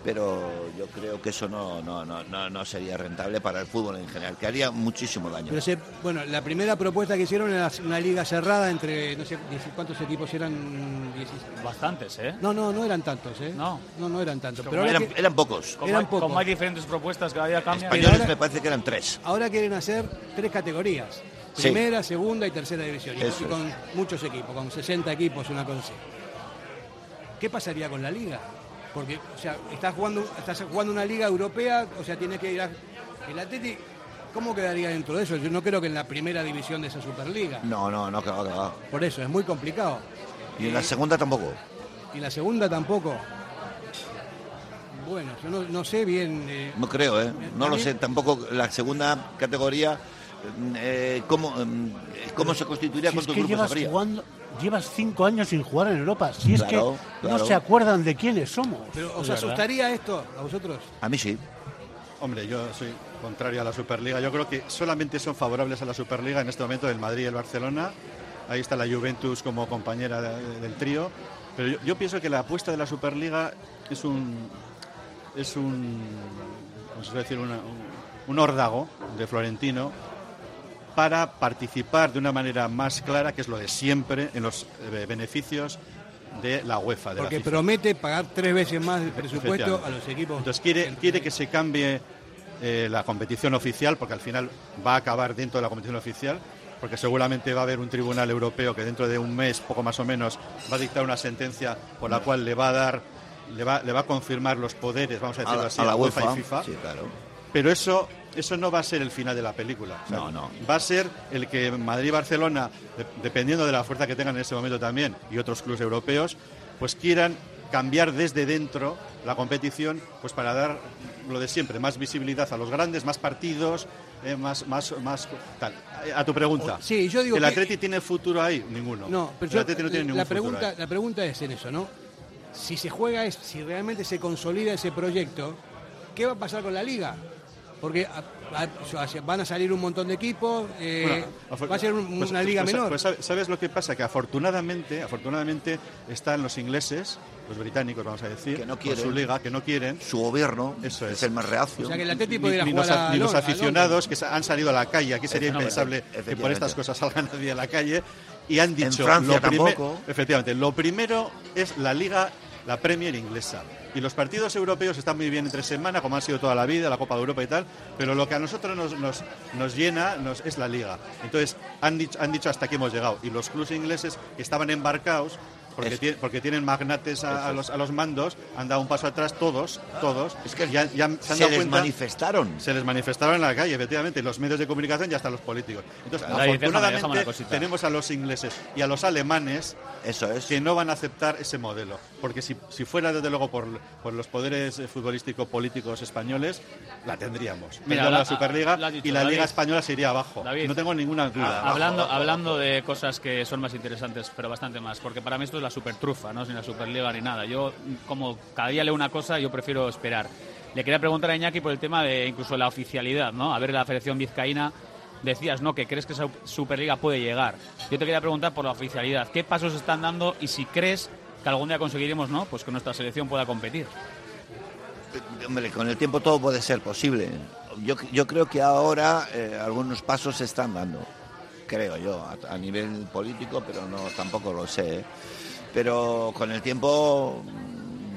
pero yo creo que eso no, no, no, no, sería rentable para el fútbol en general, que haría muchísimo daño. bueno, la primera propuesta que hicieron era una liga cerrada entre, no sé cuántos equipos eran. Bastantes, ¿eh? No, no, no eran tantos, ¿eh? No, no, no eran tantos. Pero eran, eran, pocos. Como, eran hay, pocos. Como hay diferentes propuestas, cada día cambian. Españoles me parece que eran tres. Ahora quieren hacer tres categorías. Primera, segunda y tercera división. Y con muchos equipos, con 60 equipos, una cosa así. ¿Qué pasaría con la liga? Porque, o sea, estás jugando, estás jugando una liga europea, o sea, tienes que ir a. El Atleti, ¿cómo quedaría dentro de eso? Yo no creo que en la primera división de esa Superliga. No, no, no, va. Por eso, es muy complicado. Y en la segunda tampoco. Y la segunda tampoco. Bueno, yo no, sé bien. Eh, no creo, ¿eh? No lo sé. Tampoco la segunda categoría, eh, ¿cómo, eh, ¿cómo se constituiría? con tu grupo jugando, llevas cinco años sin jugar en Europa. Si es que no se acuerdan de quiénes somos. Pero, ¿Os asustaría esto a vosotros? A mí sí. Hombre, yo soy contrario a la Superliga. Yo creo que solamente son favorables a la Superliga en este momento el Madrid y el Barcelona. Ahí está la Juventus como compañera del trío. Pero yo, pienso que la apuesta de la Superliga es un es un, decir, un, un órdago de Florentino para participar de una manera más clara, que es lo de siempre, en los eh, beneficios de la UEFA. Porque promete pagar tres veces más el presupuesto a los equipos. Entonces quiere, quiere que se cambie eh, la competición oficial, porque al final va a acabar dentro de la competición oficial, porque seguramente va a haber un tribunal europeo que dentro de un mes, poco más o menos, va a dictar una sentencia por la cual le va a dar, le va, le va a confirmar los poderes, vamos a decirlo así, a la, UEFA, y FIFA. Pero eso eso no va a ser el final de la película. no, no. Va a ser el que Madrid y Barcelona, dependiendo de la fuerza que tengan en ese momento también, y otros clubes europeos, pues quieran cambiar desde dentro la competición pues para dar lo de siempre, más visibilidad a los grandes, más partidos, eh, más, más, más tal. A tu pregunta. Sí, yo digo ¿El Atleti tiene futuro ahí? Ninguno. No, pero el Atleti no tiene ningún la pregunta, La pregunta es en eso, ¿no? Si se juega, es, si realmente se consolida ese proyecto, ¿qué va a pasar con la Liga? Porque van a salir un montón de equipos, eh, va a ser pues, una liga pues, menor. Pues, sabes lo que pasa, que afortunadamente, afortunadamente están los ingleses, los británicos, vamos a decir, que no quieren, su liga, que no quieren. Su gobierno Eso es. el más reacio. O sea, que el ni, los, aficionados que han salido a la calle. Aquí sería impensable que por estas cosas salga nadie a la calle. Y han dicho, en Francia tampoco. efectivamente, lo primero es la liga, la Premier inglesa. Y los partidos europeos están muy bien entre semana, como han sido toda la vida, la Copa de Europa y tal, pero lo que a nosotros nos, nos, nos llena nos, es la liga. Entonces, han dicho, han dicho hasta aquí hemos llegado. Y los clubes ingleses que estaban embarcados porque, porque tienen magnates a, los, a los mandos, han dado un paso atrás todos, todos. Es que ya, ya se, les manifestaron. Se les manifestaron en la calle, efectivamente, los medios de comunicación y hasta los políticos. Entonces, afortunadamente tenemos a los ingleses y a los alemanes Eso es. que no van a aceptar ese modelo. Porque si, si fuera, desde luego, por, por los poderes eh, futbolísticos políticos españoles, la tendríamos. Mira, la, Superliga y la Liga Española se iría abajo. no tengo ninguna duda. hablando, hablando de cosas que son más interesantes, pero bastante más, porque para mí esto la supertrufa, ¿no? Sin la Superliga ni nada. Yo, como cada día leo una cosa, yo prefiero esperar. Le quería preguntar a Iñaki por el tema de incluso la oficialidad, ¿no? A ver, la Federación Vizcaína decías, ¿no? Que crees que esa Superliga puede llegar. Yo te quería preguntar por la oficialidad. ¿Qué pasos están dando y si crees que algún día conseguiremos, ¿no? Pues que nuestra selección pueda competir. Hombre, con el tiempo todo puede ser posible. Yo, yo creo que ahora eh, algunos pasos se están dando, creo yo, a, a, nivel político, pero no tampoco lo sé. ¿eh? Pero con el tiempo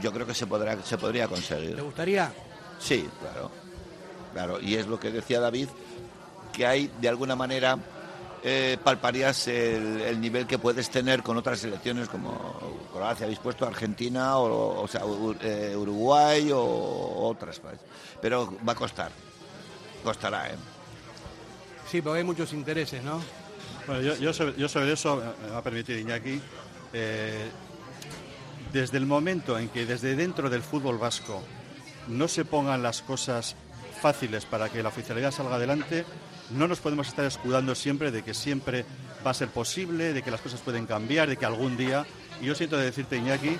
yo creo que se podrá se podría conseguir. ¿Te gustaría? Sí, claro. Claro, y es lo que decía David, que hay de alguna manera eh, palparías el, nivel que puedes tener con otras selecciones como Croacia, habéis puesto Argentina o, sea, eh, Uruguay o otras. Pero va a costar, costará, ¿eh? Sí, porque hay muchos intereses, ¿no? Bueno, yo, yo, sobre, yo sobre eso me va a permitir Iñaki eh, desde el momento en que desde dentro del fútbol vasco no se pongan las cosas fáciles para que la oficialidad salga adelante, no nos podemos estar escudando siempre de que siempre va a ser posible, de que las cosas pueden cambiar, de que algún día, y yo siento de decirte, Iñaki,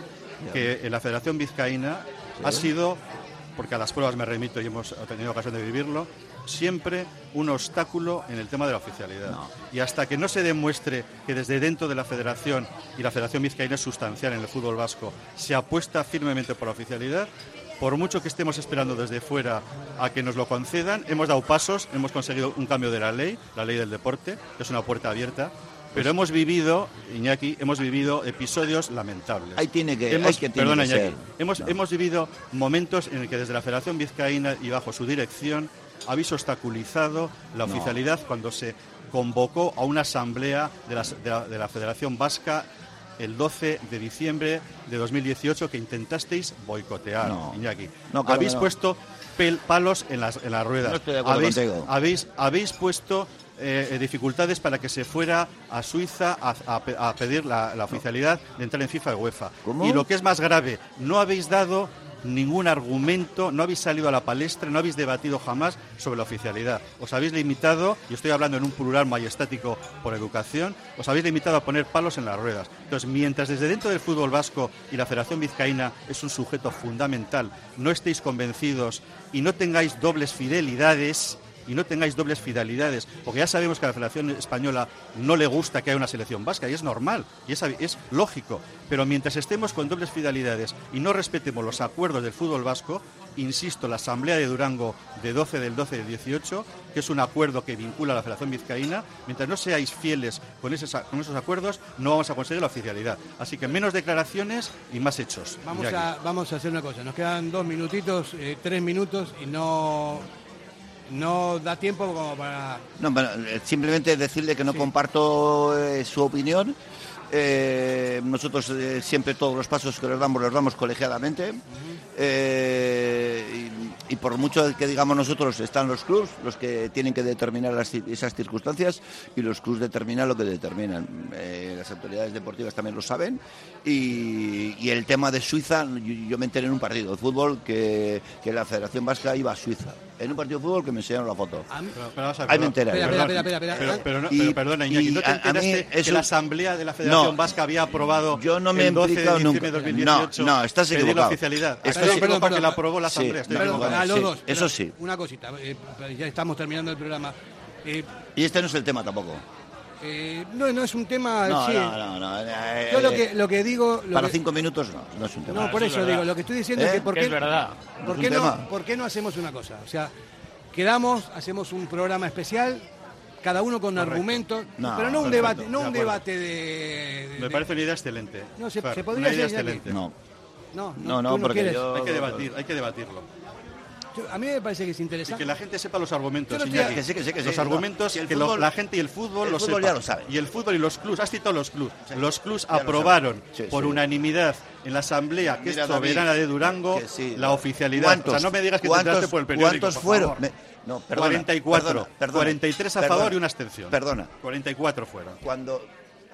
que en la Federación Vizcaína ha sido, porque a las pruebas me remito y hemos tenido ocasión de vivirlo, siempre un obstáculo en el tema de la oficialidad. Y hasta que no se demuestre que desde dentro de la federación, y la Federación Vizcaína es sustancial en el fútbol vasco, se apuesta firmemente por la oficialidad, por mucho que estemos esperando desde fuera a que nos lo concedan, hemos dado pasos, hemos conseguido un cambio de la ley, la ley del deporte, que es una puerta abierta. Pero hemos vivido, Iñaki, hemos vivido episodios lamentables. Ahí tiene que, hemos, que, perdona, Iñaki, Hemos, hemos vivido momentos en el que desde la Federación Vizcaína y bajo su dirección habéis obstaculizado la oficialidad cuando se convocó a una asamblea de la, de la Federación Vasca el 12 de diciembre de 2018 que intentasteis boicotear, Iñaki. habéis puesto palos en las, en las ruedas. habéis, habéis, puesto eh, dificultades para que se fuera a Suiza a, pedir la, oficialidad de entrar en FIFA y UEFA. Y lo que es más grave, no habéis dado ningún argumento, no habéis salido a la palestra, no habéis debatido jamás sobre la oficialidad. Os habéis limitado, y estoy hablando en un plural majestático por educación, os habéis limitado a poner palos en las ruedas. Entonces, mientras desde dentro del fútbol vasco y la Federación Vizcaína es un sujeto fundamental, no estéis convencidos y no tengáis dobles fidelidades, y no tengáis dobles fidelidades, porque ya sabemos que a la Federación Española no le gusta que haya una selección vasca, y es normal, y es, es lógico, pero mientras estemos con dobles fidelidades y no respetemos los acuerdos del fútbol vasco, insisto, la Asamblea de Durango de 12 del 12 del 18, que es un acuerdo que vincula a la Federación Vizcaína, mientras no seáis fieles con esos, con esos acuerdos, no vamos a conseguir la oficialidad. Así que menos declaraciones y más hechos. Vamos, a, vamos a hacer una cosa, nos quedan dos minutitos, eh, tres minutos y no no da tiempo como para... No, eh, simplemente decirle que no comparto eh, su opinión. Eh, nosotros siempre todos los pasos que les damos los damos colegiadamente. y, por mucho que digamos nosotros, están los clubs, los que tienen que determinar esas circunstancias y los clubs determinan lo que determinan. las autoridades deportivas también lo saben. Y, el tema de Suiza, yo, me enteré en un partido de fútbol que, que la Federación Vasca iba a Suiza en un partido de fútbol que me enseñaron la foto. Ahí me enteré. Espera, espera, espera, pero, pero, no, pero, perdona, Iñaki, ¿no te enteraste que la Asamblea de la Federación Vasca había aprobado yo no me el 12 de diciembre de 2018 no, no, estás equivocado. la oficialidad? Estás equivocado que la aprobó la Asamblea. Sí, a los dos. Eso sí. Una cosita, eh, ya estamos terminando el programa. Eh, y este no es el tema tampoco. Eh, no, no es un tema. No, no, no, no, eh, Yo lo que, lo que digo. para cinco minutos no, no es un tema. No, por eso, digo, lo que estoy diciendo es que. ¿por qué, es verdad. ¿por qué, no, ¿Por qué no hacemos una cosa? O sea, Quedamos, hacemos un programa especial, cada uno con argumentos, pero no un debate, no un debate de, Me parece una idea excelente. No, se, podría una excelente. No. No, no, no, porque hay que debatir, hay que debatirlo. A mí me parece que es interesante. Y que la gente sepa los argumentos. que sí, que sí, que los argumentos que la gente y el fútbol, el fútbol ya lo sabe. Y el fútbol y los clubs, has citado los clubs. los clubs aprobaron por unanimidad en la asamblea que es soberana de Durango la oficialidad. O sea, no me digas que te por el periódico. ¿Cuántos fueron? No, perdona, 44. Perdona, 43 a favor y una abstención. Perdona. 44 fueron. Cuando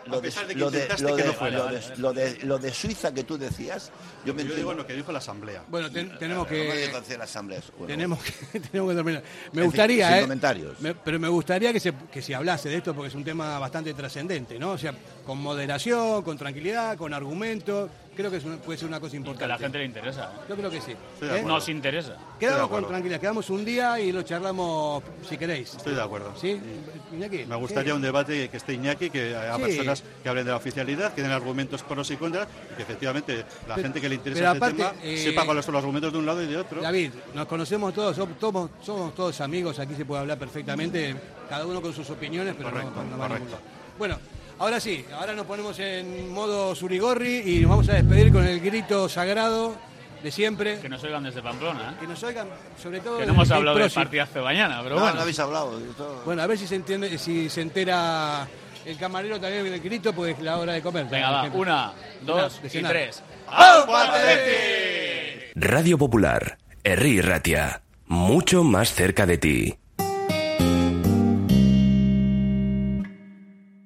lo de, lo, de, lo, de, lo, de, lo, de, Suiza que tú decías, yo me yo digo lo que dijo la Asamblea. Bueno, tenemos que... No la asamblea, tenemos, que, tenemos que terminar. Me gustaría, sin eh, comentarios. pero me gustaría que se, que se hablase de esto porque es un tema bastante trascendente, ¿no? O sea, con moderación, con tranquilidad, con argumentos creo que puede ser una cosa importante. Que a la gente le interesa. Yo creo que sí. ¿Eh? Nos interesa. Quedamos con tranquilidad, quedamos un día y lo charlamos si queréis. Estoy de acuerdo. ¿Sí? Iñaki. Me gustaría un debate que esté Iñaki, que haya personas que hablen de la oficialidad, que den argumentos pros y contras, y que efectivamente la gente que le interesa este tema eh, sepa cuáles son los argumentos de un lado y de otro. David, nos conocemos todos, somos, somos todos amigos, aquí se puede hablar perfectamente, cada uno con sus opiniones, pero no, correcto. Bueno, Ahora sí, ahora nos ponemos en modo surigorri y nos vamos a despedir con el grito sagrado de siempre. Que nos oigan desde Pamplona, ¿eh? Que nos oigan, sobre todo. Que no hemos hablado del partidazo de mañana, pero bueno. No habéis hablado. Bueno, a ver si se entiende, si se entera el camarero también del grito, pues es la hora de comer. Venga, va, una, dos y tres. Radio Popular, Herri Ratia, mucho más cerca de ti.